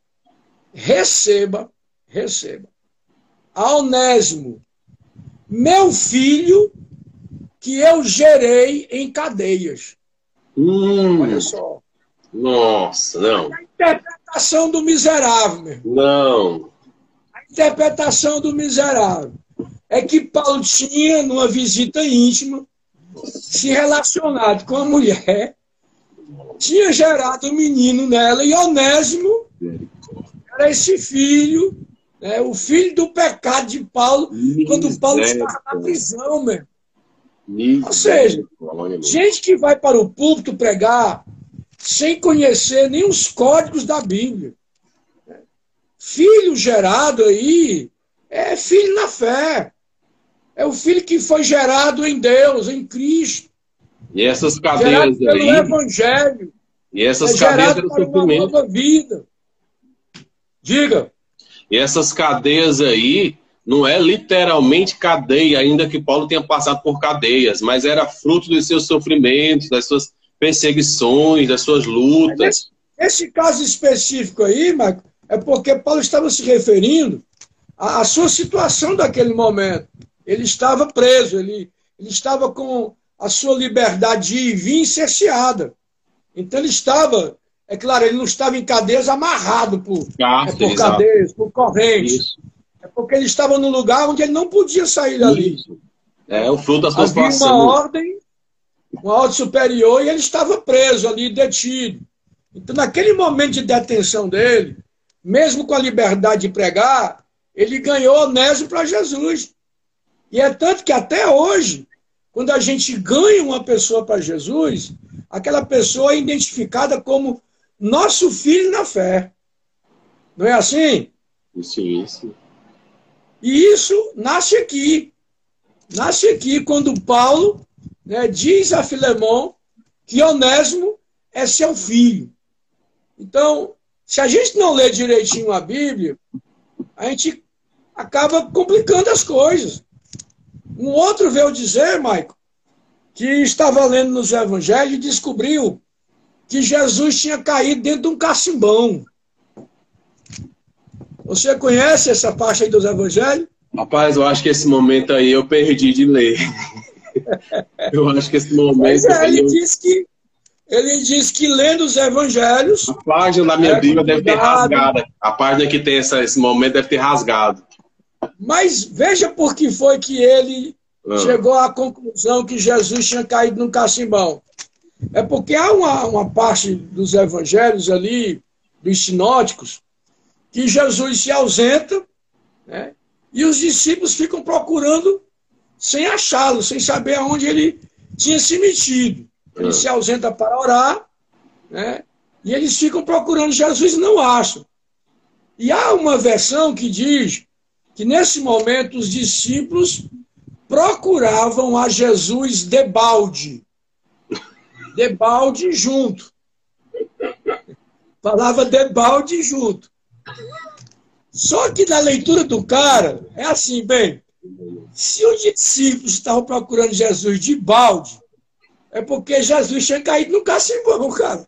receba, receba, a Onésimo, meu filho que eu gerei em cadeias. Hum, Olha só. Nossa, não. A interpretação do miserável, meu. Não. A interpretação do miserável é que Paulo tinha, numa visita íntima, se relacionado com a mulher, tinha gerado um menino nela, e Onésimo era esse filho, né, o filho do pecado de Paulo, quando Paulo estava na prisão, meu. Ou seja, gente que vai para o púlpito pregar sem conhecer nem os códigos da Bíblia. Filho gerado aí é filho na fé. É o filho que foi gerado em Deus, em Cristo. E essas cadeias gerado pelo aí. Evangelho. E essas é cadeias do sofrimento. Uma vida. Diga. E essas cadeias aí não é literalmente cadeia, ainda que Paulo tenha passado por cadeias, mas era fruto dos seus sofrimentos, das suas perseguições, das suas lutas. Esse caso específico aí, Marco, é porque Paulo estava se referindo à, à sua situação daquele momento. Ele estava preso, ele, ele estava com a sua liberdade de ir e vir cerceada. Então ele estava, é claro, ele não estava em cadeias amarrado por, é, por cadeias, por correntes. Isso. É porque ele estava num lugar onde ele não podia sair dali. Isso. É o fruto das suas Havia uma ordem, uma ordem superior, e ele estava preso ali, detido. Então, naquele momento de detenção dele, mesmo com a liberdade de pregar, ele ganhou onésimo para Jesus. E é tanto que até hoje, quando a gente ganha uma pessoa para Jesus, aquela pessoa é identificada como nosso filho na fé. Não é assim? Isso, isso. E isso nasce aqui. Nasce aqui quando Paulo né, diz a Filemão que Onésimo é seu filho. Então, se a gente não lê direitinho a Bíblia, a gente acaba complicando as coisas. Um outro veio dizer, Maico, que estava lendo nos evangelhos e descobriu que Jesus tinha caído dentro de um cacimbão. Você conhece essa parte aí dos evangelhos? Rapaz, eu acho que esse momento aí eu perdi de ler. eu acho que esse momento. Mas é, ele eu... diz que ele diz que lendo os evangelhos. A página da minha é, Bíblia deve ter rasgado. A página que tem essa, esse momento deve ter rasgado. Mas veja por que foi que ele ah. chegou à conclusão que Jesus tinha caído num cacimbão. É porque há uma, uma parte dos evangelhos ali, dos sinóticos, que Jesus se ausenta né, e os discípulos ficam procurando sem achá-lo, sem saber aonde ele tinha se metido. Ele se ausenta para orar, né, e eles ficam procurando Jesus e não acham. E há uma versão que diz que nesse momento os discípulos procuravam a Jesus de balde. De balde junto. Falava de balde junto. Só que na leitura do cara, é assim, bem, se os discípulos estavam procurando Jesus de balde, é porque Jesus tinha caído no cacimbão, cara.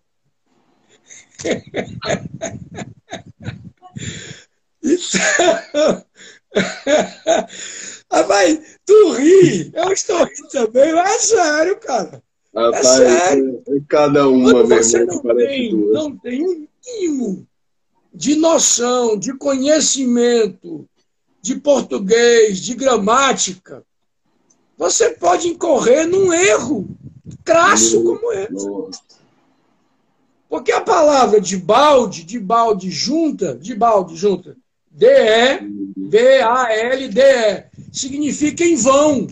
Então, ah, mas tu ri, eu estou rindo também, mas é sério, cara. É Rapaz, é sério. Cada uma Quando você não tem, não tem um mínimo de noção, de conhecimento de português, de gramática, você pode incorrer num erro crasso como esse. Porque a palavra de balde, de balde junta, de balde junta, D-E-B-A-L-D-E. Significa em vão.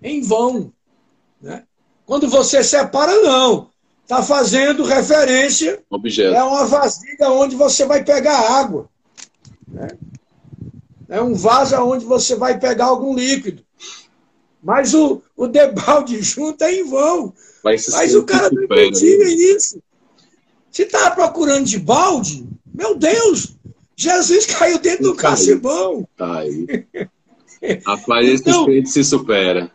Em vão. Né? Quando você separa, não. Está fazendo referência. Objeto. É uma vasilha onde você vai pegar água. Né? É um vaso onde você vai pegar algum líquido. Mas o, o debalde junto é em vão. Mas, Mas o cara não entende isso. Se está procurando de balde, meu Deus, Jesus caiu dentro do cacimbão. Tá aí. Rapaz, esse então, se supera.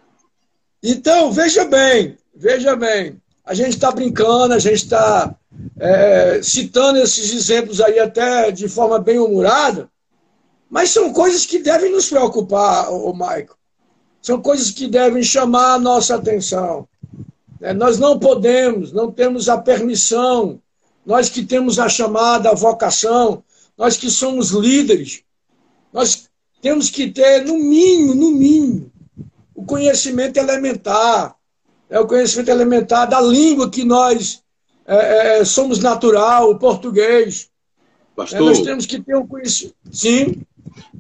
Então, veja bem, veja bem. A gente está brincando, a gente está é, citando esses exemplos aí até de forma bem humorada, mas são coisas que devem nos preocupar, o Maico. São coisas que devem chamar a nossa atenção. É, nós não podemos, não temos a permissão, nós que temos a chamada, a vocação, nós que somos líderes, nós temos que ter, no mínimo, no mínimo, o conhecimento elementar. É o conhecimento elementar da língua que nós é, é, somos natural, o português. Pastor, é, nós temos que ter um conhecimento. Sim.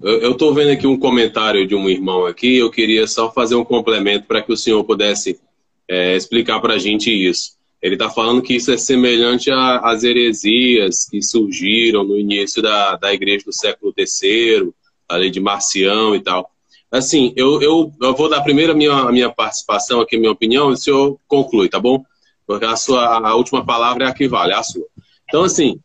Eu estou vendo aqui um comentário de um irmão aqui, eu queria só fazer um complemento para que o senhor pudesse é, explicar para a gente isso. Ele está falando que isso é semelhante às heresias que surgiram no início da, da igreja do século III, a lei de Marcião e tal. Assim, eu, eu, eu vou dar primeiro a minha, a minha participação aqui, a minha opinião, e o senhor conclui, tá bom? Porque a, sua, a última palavra é a que vale, é a sua. Então, assim,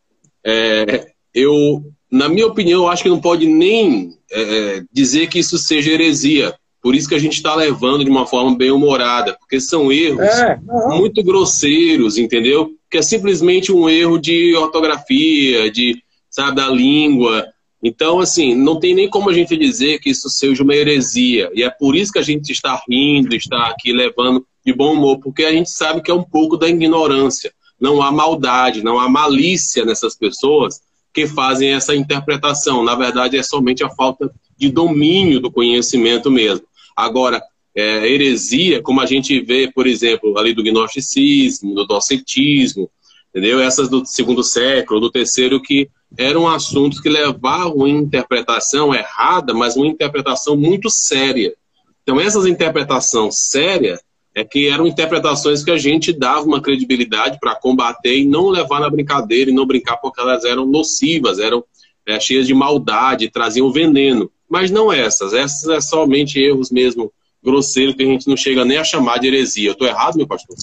é, eu, na minha opinião, eu acho que não pode nem é, dizer que isso seja heresia. Por isso que a gente está levando de uma forma bem humorada, porque são erros é, muito grosseiros, entendeu? Que é simplesmente um erro de ortografia, de, sabe, da língua. Então, assim, não tem nem como a gente dizer que isso seja uma heresia. E é por isso que a gente está rindo, está aqui levando de bom humor, porque a gente sabe que é um pouco da ignorância. Não há maldade, não há malícia nessas pessoas que fazem essa interpretação. Na verdade, é somente a falta de domínio do conhecimento mesmo. Agora, é, heresia, como a gente vê, por exemplo, ali do gnosticismo, do docetismo, entendeu? Essas do segundo século, do terceiro, que eram assuntos que levavam uma interpretação errada, mas uma interpretação muito séria. Então, essas interpretações sérias é que eram interpretações que a gente dava uma credibilidade para combater e não levar na brincadeira e não brincar porque elas eram nocivas, eram é, cheias de maldade, traziam veneno. Mas não essas, essas é somente erros mesmo grosseiros que a gente não chega nem a chamar de heresia. Eu estou errado, meu pastor?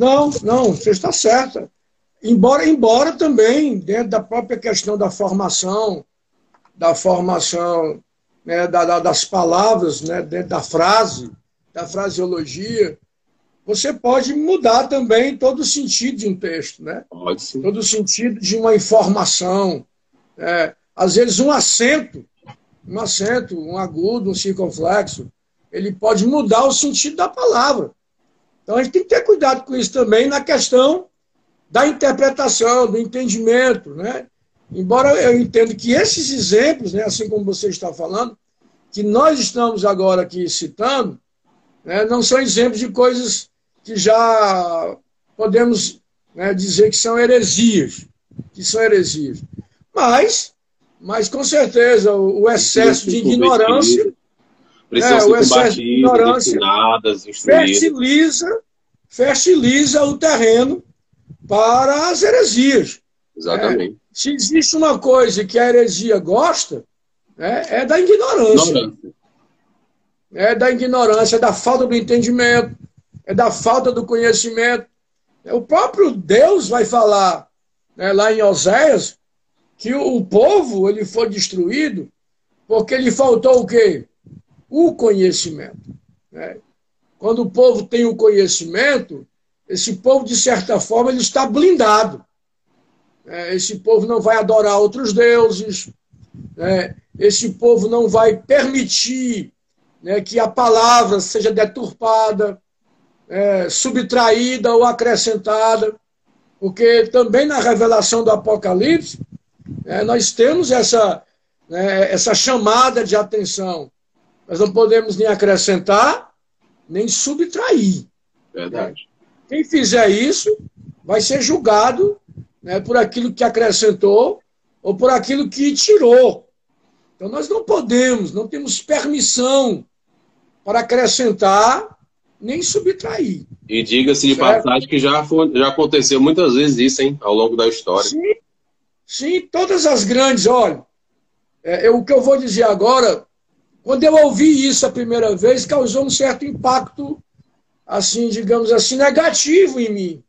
Não, não, você está certa. Embora, embora também, dentro da própria questão da formação, da formação né, da, da, das palavras, né, dentro da frase, da fraseologia, você pode mudar também todo o sentido de um texto, né? Pode sim. Todo o sentido de uma informação. É, às vezes um acento, um acento, um agudo, um circunflexo, ele pode mudar o sentido da palavra. Então a gente tem que ter cuidado com isso também na questão da interpretação, do entendimento, né? Embora eu entenda que esses exemplos, né, assim como você está falando, que nós estamos agora aqui citando, né, não são exemplos de coisas que já podemos né, dizer que são heresias, que são heresias. Mas, mas com certeza, o, o excesso de ignorância, é, o excesso de ignorância fertiliza, fertiliza o terreno para as heresias. Exatamente. É, se existe uma coisa que a heresia gosta, é, é da ignorância. ignorância é da ignorância, é da falta do entendimento, é da falta do conhecimento. O próprio Deus vai falar né, lá em Oséias que o povo ele foi destruído porque lhe faltou o quê? O conhecimento. Né? Quando o povo tem o conhecimento, esse povo, de certa forma, ele está blindado. É, esse povo não vai adorar outros deuses, né? esse povo não vai permitir né, que a palavra seja deturpada, é, subtraída ou acrescentada, porque também na revelação do Apocalipse é, nós temos essa, né, essa chamada de atenção. Nós não podemos nem acrescentar, nem subtrair. Verdade. Quem fizer isso vai ser julgado né, por aquilo que acrescentou ou por aquilo que tirou. Então nós não podemos, não temos permissão para acrescentar nem subtrair. E diga-se de passagem que já, foi, já aconteceu muitas vezes isso, hein, ao longo da história. Sim, sim todas as grandes, olha, é, é, o que eu vou dizer agora, quando eu ouvi isso a primeira vez, causou um certo impacto, assim, digamos assim, negativo em mim.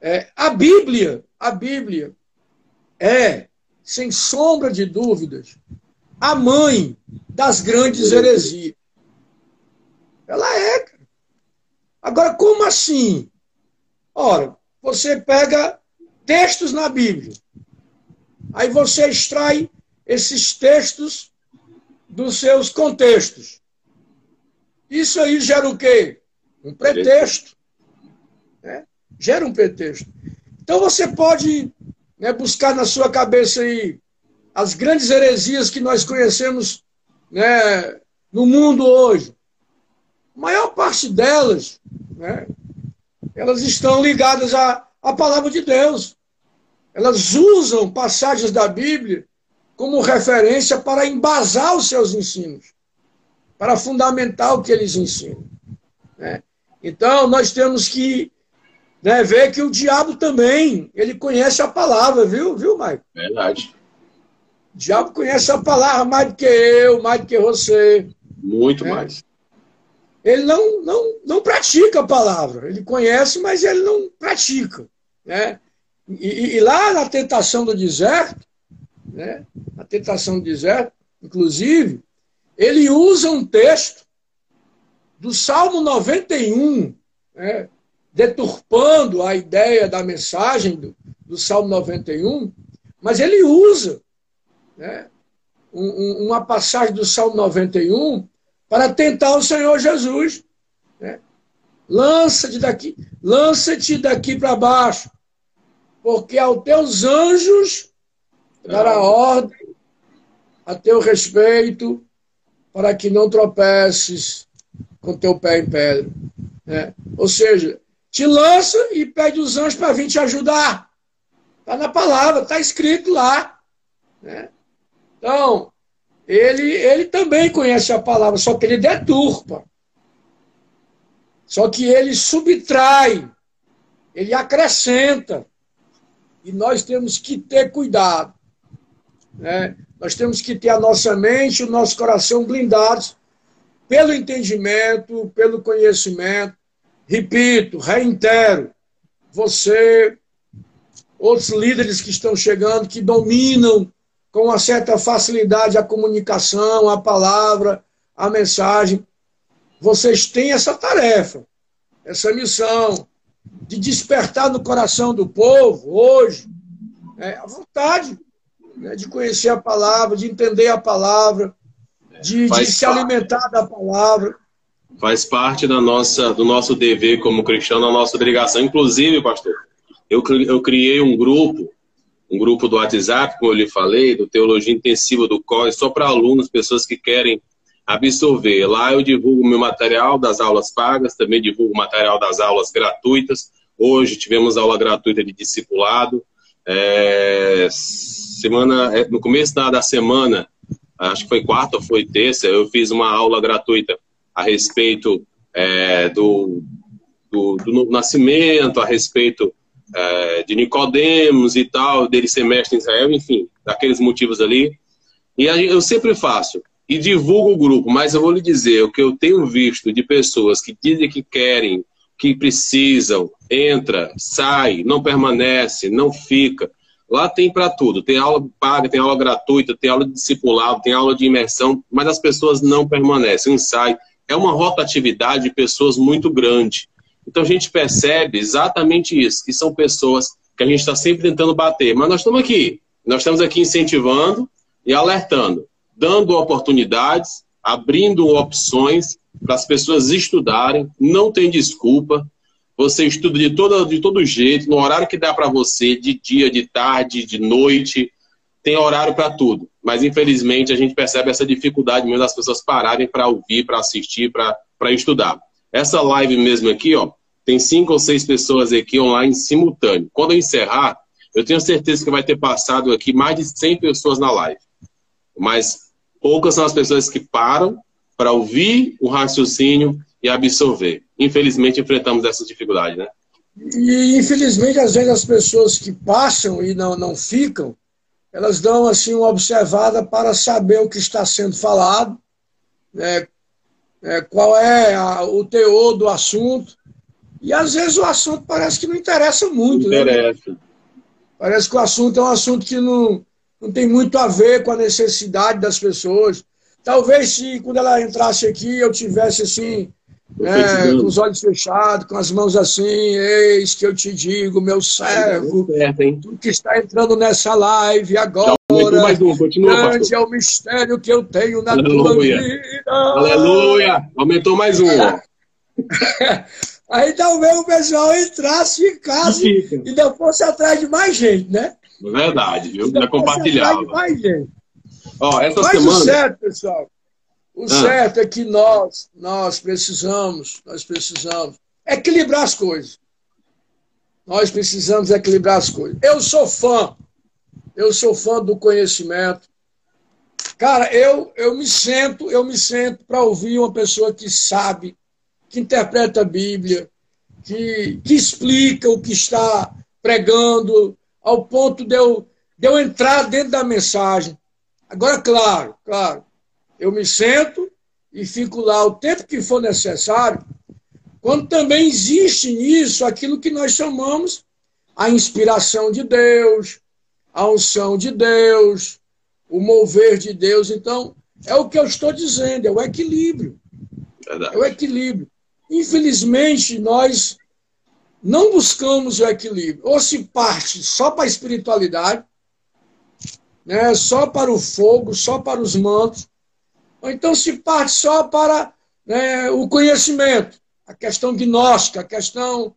É, a Bíblia, a Bíblia é, sem sombra de dúvidas, a mãe das grandes heresias. Ela é. Agora, como assim? Ora, você pega textos na Bíblia, aí você extrai esses textos dos seus contextos. Isso aí gera o quê? Um pretexto. Né? Gera um pretexto. Então você pode né, buscar na sua cabeça aí as grandes heresias que nós conhecemos né, no mundo hoje. A maior parte delas, né, elas estão ligadas à, à palavra de Deus. Elas usam passagens da Bíblia como referência para embasar os seus ensinos, para fundamentar o que eles ensinam. Né? Então, nós temos que né, ver que o diabo também, ele conhece a palavra, viu, viu, Maicon? Verdade. O diabo conhece a palavra mais do que eu, mais do que você. Muito né? mais. Ele não, não, não pratica a palavra. Ele conhece, mas ele não pratica. Né? E, e lá na tentação do deserto, né? na tentação do deserto, inclusive, ele usa um texto do Salmo 91, né? deturpando a ideia da mensagem do, do Salmo 91, mas ele usa né? um, um, uma passagem do Salmo 91 para tentar o Senhor Jesus. Né? Lança-te daqui, lança-te daqui para baixo, porque aos teus anjos dará ordem a teu respeito para que não tropeces com teu pé em pedra. Né? Ou seja, te lança e pede os anjos para vir te ajudar. Está na palavra, está escrito lá. Né? Então, ele, ele também conhece a palavra, só que ele deturpa. Só que ele subtrai, ele acrescenta. E nós temos que ter cuidado. Né? Nós temos que ter a nossa mente o nosso coração blindados pelo entendimento, pelo conhecimento. Repito, reitero, você, outros líderes que estão chegando, que dominam com uma certa facilidade a comunicação, a palavra, a mensagem. Vocês têm essa tarefa, essa missão de despertar no coração do povo hoje é, a vontade né, de conhecer a palavra, de entender a palavra, de, de se alimentar da palavra. Faz parte da nossa, do nosso dever como cristão, da nossa obrigação. Inclusive, pastor, eu, eu criei um grupo um grupo do WhatsApp, como eu lhe falei, do Teologia Intensiva do COI, só para alunos, pessoas que querem absorver. Lá eu divulgo meu material das aulas pagas, também divulgo material das aulas gratuitas. Hoje tivemos aula gratuita de discipulado. É, semana, é, no começo da semana, acho que foi quarta ou foi terça, eu fiz uma aula gratuita a respeito é, do, do, do nascimento, a respeito é, de Nicodemos e tal, dele ser mestre em Israel, enfim, daqueles motivos ali. E eu sempre faço e divulgo o grupo, mas eu vou lhe dizer o que eu tenho visto de pessoas que dizem que querem, que precisam, entra, sai, não permanece, não fica. Lá tem para tudo. Tem aula paga, tem aula gratuita, tem aula de discipulado, tem aula de imersão, mas as pessoas não permanecem, sai. É uma rotatividade de pessoas muito grande. Então a gente percebe exatamente isso, que são pessoas que a gente está sempre tentando bater. Mas nós estamos aqui, nós estamos aqui incentivando e alertando, dando oportunidades, abrindo opções para as pessoas estudarem, não tem desculpa. Você estuda de todo, de todo jeito, no horário que dá para você, de dia, de tarde, de noite, tem horário para tudo. Mas infelizmente a gente percebe essa dificuldade mesmo das pessoas pararem para ouvir, para assistir, para estudar. Essa live mesmo aqui, ó, tem cinco ou seis pessoas aqui online simultâneo. Quando eu encerrar, eu tenho certeza que vai ter passado aqui mais de 100 pessoas na live. Mas poucas são as pessoas que param para ouvir o raciocínio e absorver. Infelizmente, enfrentamos essa dificuldade, né? E, infelizmente, às vezes as pessoas que passam e não, não ficam, elas dão assim uma observada para saber o que está sendo falado, né, é, qual é a, o teor do assunto. E às vezes o assunto parece que não interessa muito. Né? Interessa. Né? Parece que o assunto é um assunto que não, não tem muito a ver com a necessidade das pessoas. Talvez se quando ela entrasse aqui eu tivesse assim, né, com os olhos fechados, com as mãos assim, eis que eu te digo, meu servo, tu que está entrando nessa live agora, mais um, continua, grande pastor. é o mistério que eu tenho na Aleluia. tua vida. Aleluia! Aumentou mais um. Aí talvez o pessoal entrasse, ficasse e ainda fosse atrás de mais gente, né? Verdade, viu? Ainda compartilhava. Mais gente. Ó, essa Mas semana... o certo, pessoal, o ah. certo é que nós, nós precisamos, nós precisamos equilibrar as coisas. Nós precisamos equilibrar as coisas. Eu sou fã, eu sou fã do conhecimento, Cara, eu, eu me sento, eu me sento para ouvir uma pessoa que sabe, que interpreta a Bíblia, que, que explica o que está pregando, ao ponto de eu, de eu entrar dentro da mensagem. Agora, claro, claro, eu me sento e fico lá o tempo que for necessário, quando também existe nisso aquilo que nós chamamos a inspiração de Deus, a unção de Deus, o mover de Deus. Então, é o que eu estou dizendo, é o equilíbrio. Verdade. É o equilíbrio. Infelizmente, nós não buscamos o equilíbrio. Ou se parte só para a espiritualidade, né, só para o fogo, só para os mantos, ou então se parte só para né, o conhecimento, a questão gnóstica, a questão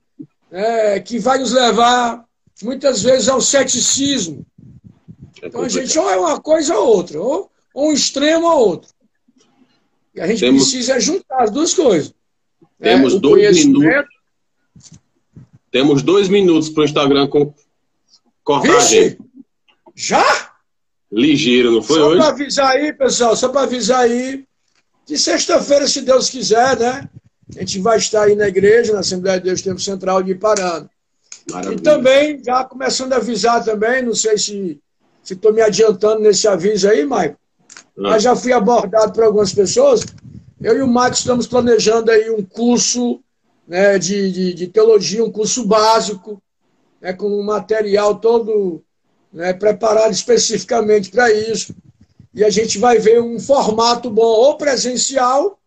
né, que vai nos levar muitas vezes ao ceticismo. É então a gente ou é uma coisa ou outra, ou, ou um extremo ou outro. E a gente Temos... precisa juntar as duas coisas. Né, Temos né? dois minutos. Temos dois minutos para o Instagram cortar Vixe, a gente. Já? Ligeiro, não foi só hoje? Só para avisar aí, pessoal, só para avisar aí, que sexta-feira, se Deus quiser, né? A gente vai estar aí na igreja, na Assembleia de Deus Tempo Central de. Maravilha. E também, já começando a avisar também, não sei se estou me adiantando nesse aviso aí, Maicon, ah. mas já fui abordado por algumas pessoas. Eu e o Maicon estamos planejando aí um curso né, de, de, de teologia, um curso básico, né, com um material todo né, preparado especificamente para isso. E a gente vai ver um formato bom, ou presencial,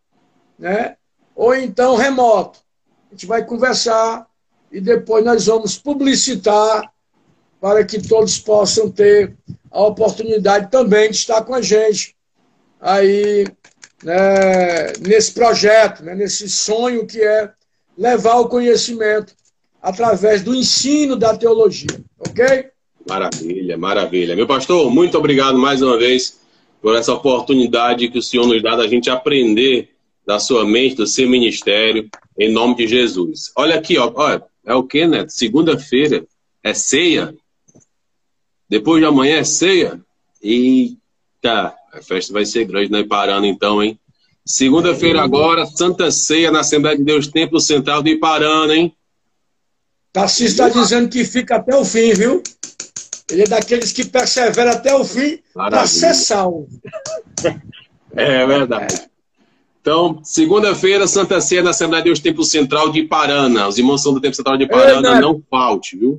né, ou então remoto. A gente vai conversar e depois nós vamos publicitar para que todos possam ter a oportunidade também de estar com a gente aí né, nesse projeto, né, nesse sonho que é levar o conhecimento através do ensino da teologia, ok? Maravilha, maravilha. Meu pastor, muito obrigado mais uma vez por essa oportunidade que o Senhor nos dá da gente aprender da sua mente, do seu ministério, em nome de Jesus. Olha aqui, ó, olha, é o que, né? Segunda-feira é ceia. Depois de amanhã é ceia. Eita, a festa vai ser grande, né? Parando então, hein? Segunda-feira agora, Santa Ceia na Assembleia de Deus Templo Central de Iparana, hein? Tarcísio está dizendo que fica até o fim, viu? Ele é daqueles que persevera até o fim para ser salvo. É verdade. Então, segunda-feira, Santa Ceia na Assembleia de Deus Templo Central de Iparana. Os irmãos são do Templo Central de Iparana, Ei, não falte, viu?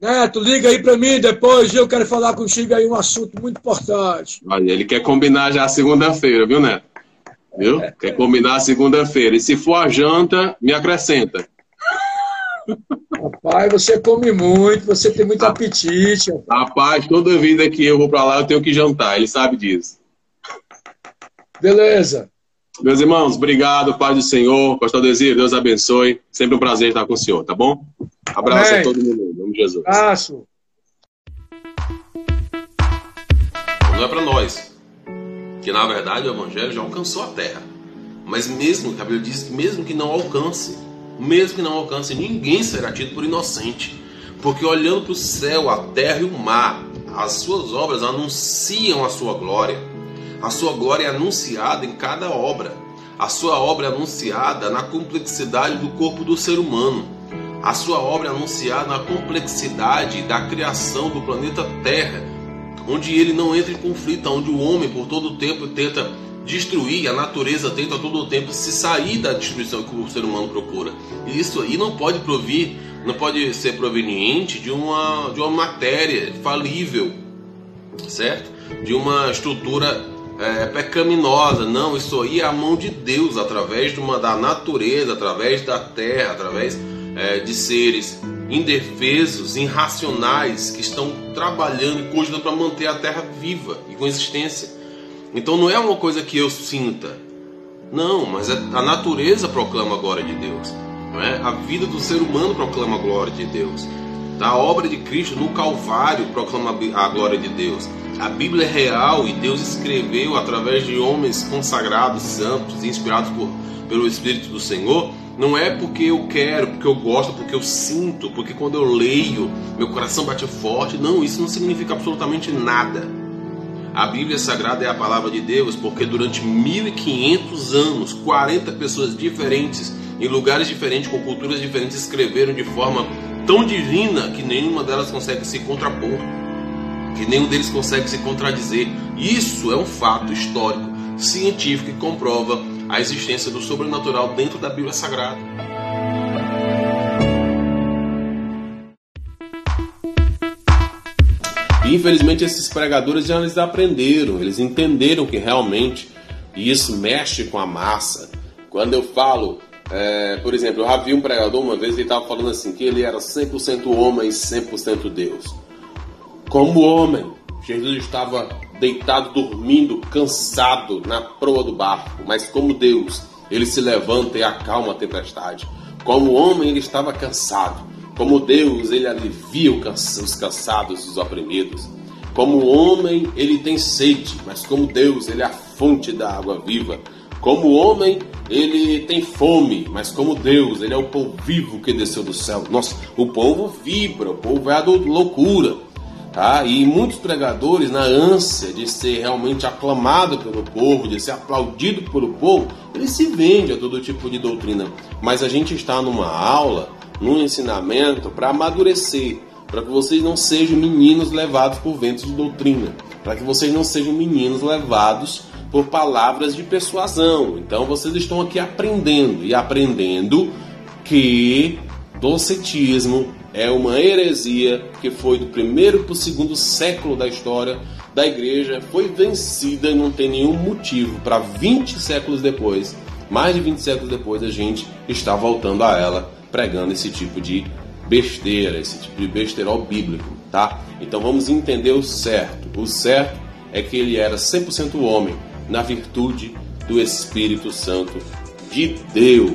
Neto, liga aí para mim depois, eu quero falar contigo aí um assunto muito importante. Olha, ele quer combinar já segunda-feira, viu, Neto? Viu? É, quer combinar segunda-feira. E se for a janta, me acrescenta. Rapaz, você come muito, você tem muito apetite. Rapaz, toda vida que eu vou para lá, eu tenho que jantar. Ele sabe disso. Beleza. Meus irmãos, obrigado, Pai do Senhor. Pastor Desir, Deus abençoe. Sempre um prazer estar com o senhor, tá bom? Abraço Amém. a todo mundo. Em nome de Jesus. Abraço. Não é para nós. Que na verdade o Evangelho já alcançou a terra. Mas mesmo, a Bíblia diz que mesmo que não alcance, mesmo que não alcance, ninguém será tido por inocente. Porque olhando para o céu, a terra e o mar, as suas obras anunciam a sua glória. A sua glória é anunciada em cada obra. A sua obra é anunciada na complexidade do corpo do ser humano. A sua obra é anunciada na complexidade da criação do planeta Terra, onde ele não entra em conflito, onde o homem por todo o tempo tenta destruir, a natureza tenta todo o tempo se sair da destruição que o ser humano procura. E isso aí não pode provir, não pode ser proveniente de uma, de uma matéria falível, certo? De uma estrutura é, pecaminosa. Não, isso aí é a mão de Deus através de uma, da natureza, através da terra, através é, de seres indefesos, irracionais que estão trabalhando e cogitando para manter a terra viva e com existência. Então não é uma coisa que eu sinta. Não, mas é, a natureza proclama a glória de Deus. É? A vida do ser humano proclama a glória de Deus. A obra de Cristo no Calvário proclama a glória de Deus. A Bíblia é real e Deus escreveu através de homens consagrados, santos, inspirados por, pelo Espírito do Senhor. Não é porque eu quero, porque eu gosto, porque eu sinto, porque quando eu leio meu coração bate forte. Não, isso não significa absolutamente nada. A Bíblia Sagrada é a palavra de Deus porque durante 1500 anos, 40 pessoas diferentes, em lugares diferentes, com culturas diferentes, escreveram de forma tão divina que nenhuma delas consegue se contrapor, que nenhum deles consegue se contradizer. Isso é um fato histórico, científico que comprova a existência do sobrenatural dentro da Bíblia Sagrada. Infelizmente esses pregadores já eles aprenderam, eles entenderam que realmente isso mexe com a massa. Quando eu falo, é, por exemplo, eu já vi um pregador uma vez e estava falando assim que ele era 100% homem e 100% Deus. Como homem, Jesus estava deitado, dormindo, cansado na proa do barco, mas como Deus, ele se levanta e acalma a tempestade. Como homem, ele estava cansado, como Deus, ele alivia os cansados, os oprimidos. Como homem, ele tem sede, mas como Deus, ele é a fonte da água viva. Como homem, ele tem fome, mas como Deus, ele é o povo vivo que desceu do céu. Nossa, o povo vibra, o povo é a loucura. Tá? E muitos pregadores, na ânsia de ser realmente aclamado pelo povo, de ser aplaudido pelo povo, eles se vendem a todo tipo de doutrina. Mas a gente está numa aula no ensinamento para amadurecer, para que vocês não sejam meninos levados por ventos de doutrina, para que vocês não sejam meninos levados por palavras de persuasão. Então vocês estão aqui aprendendo e aprendendo que docetismo é uma heresia que foi do primeiro para o segundo século da história da igreja, foi vencida e não tem nenhum motivo para 20 séculos depois, mais de 20 séculos depois, a gente está voltando a ela pregando esse tipo de besteira, esse tipo de besterol bíblico, tá? Então vamos entender o certo. O certo é que ele era 100% homem, na virtude do Espírito Santo de Deus.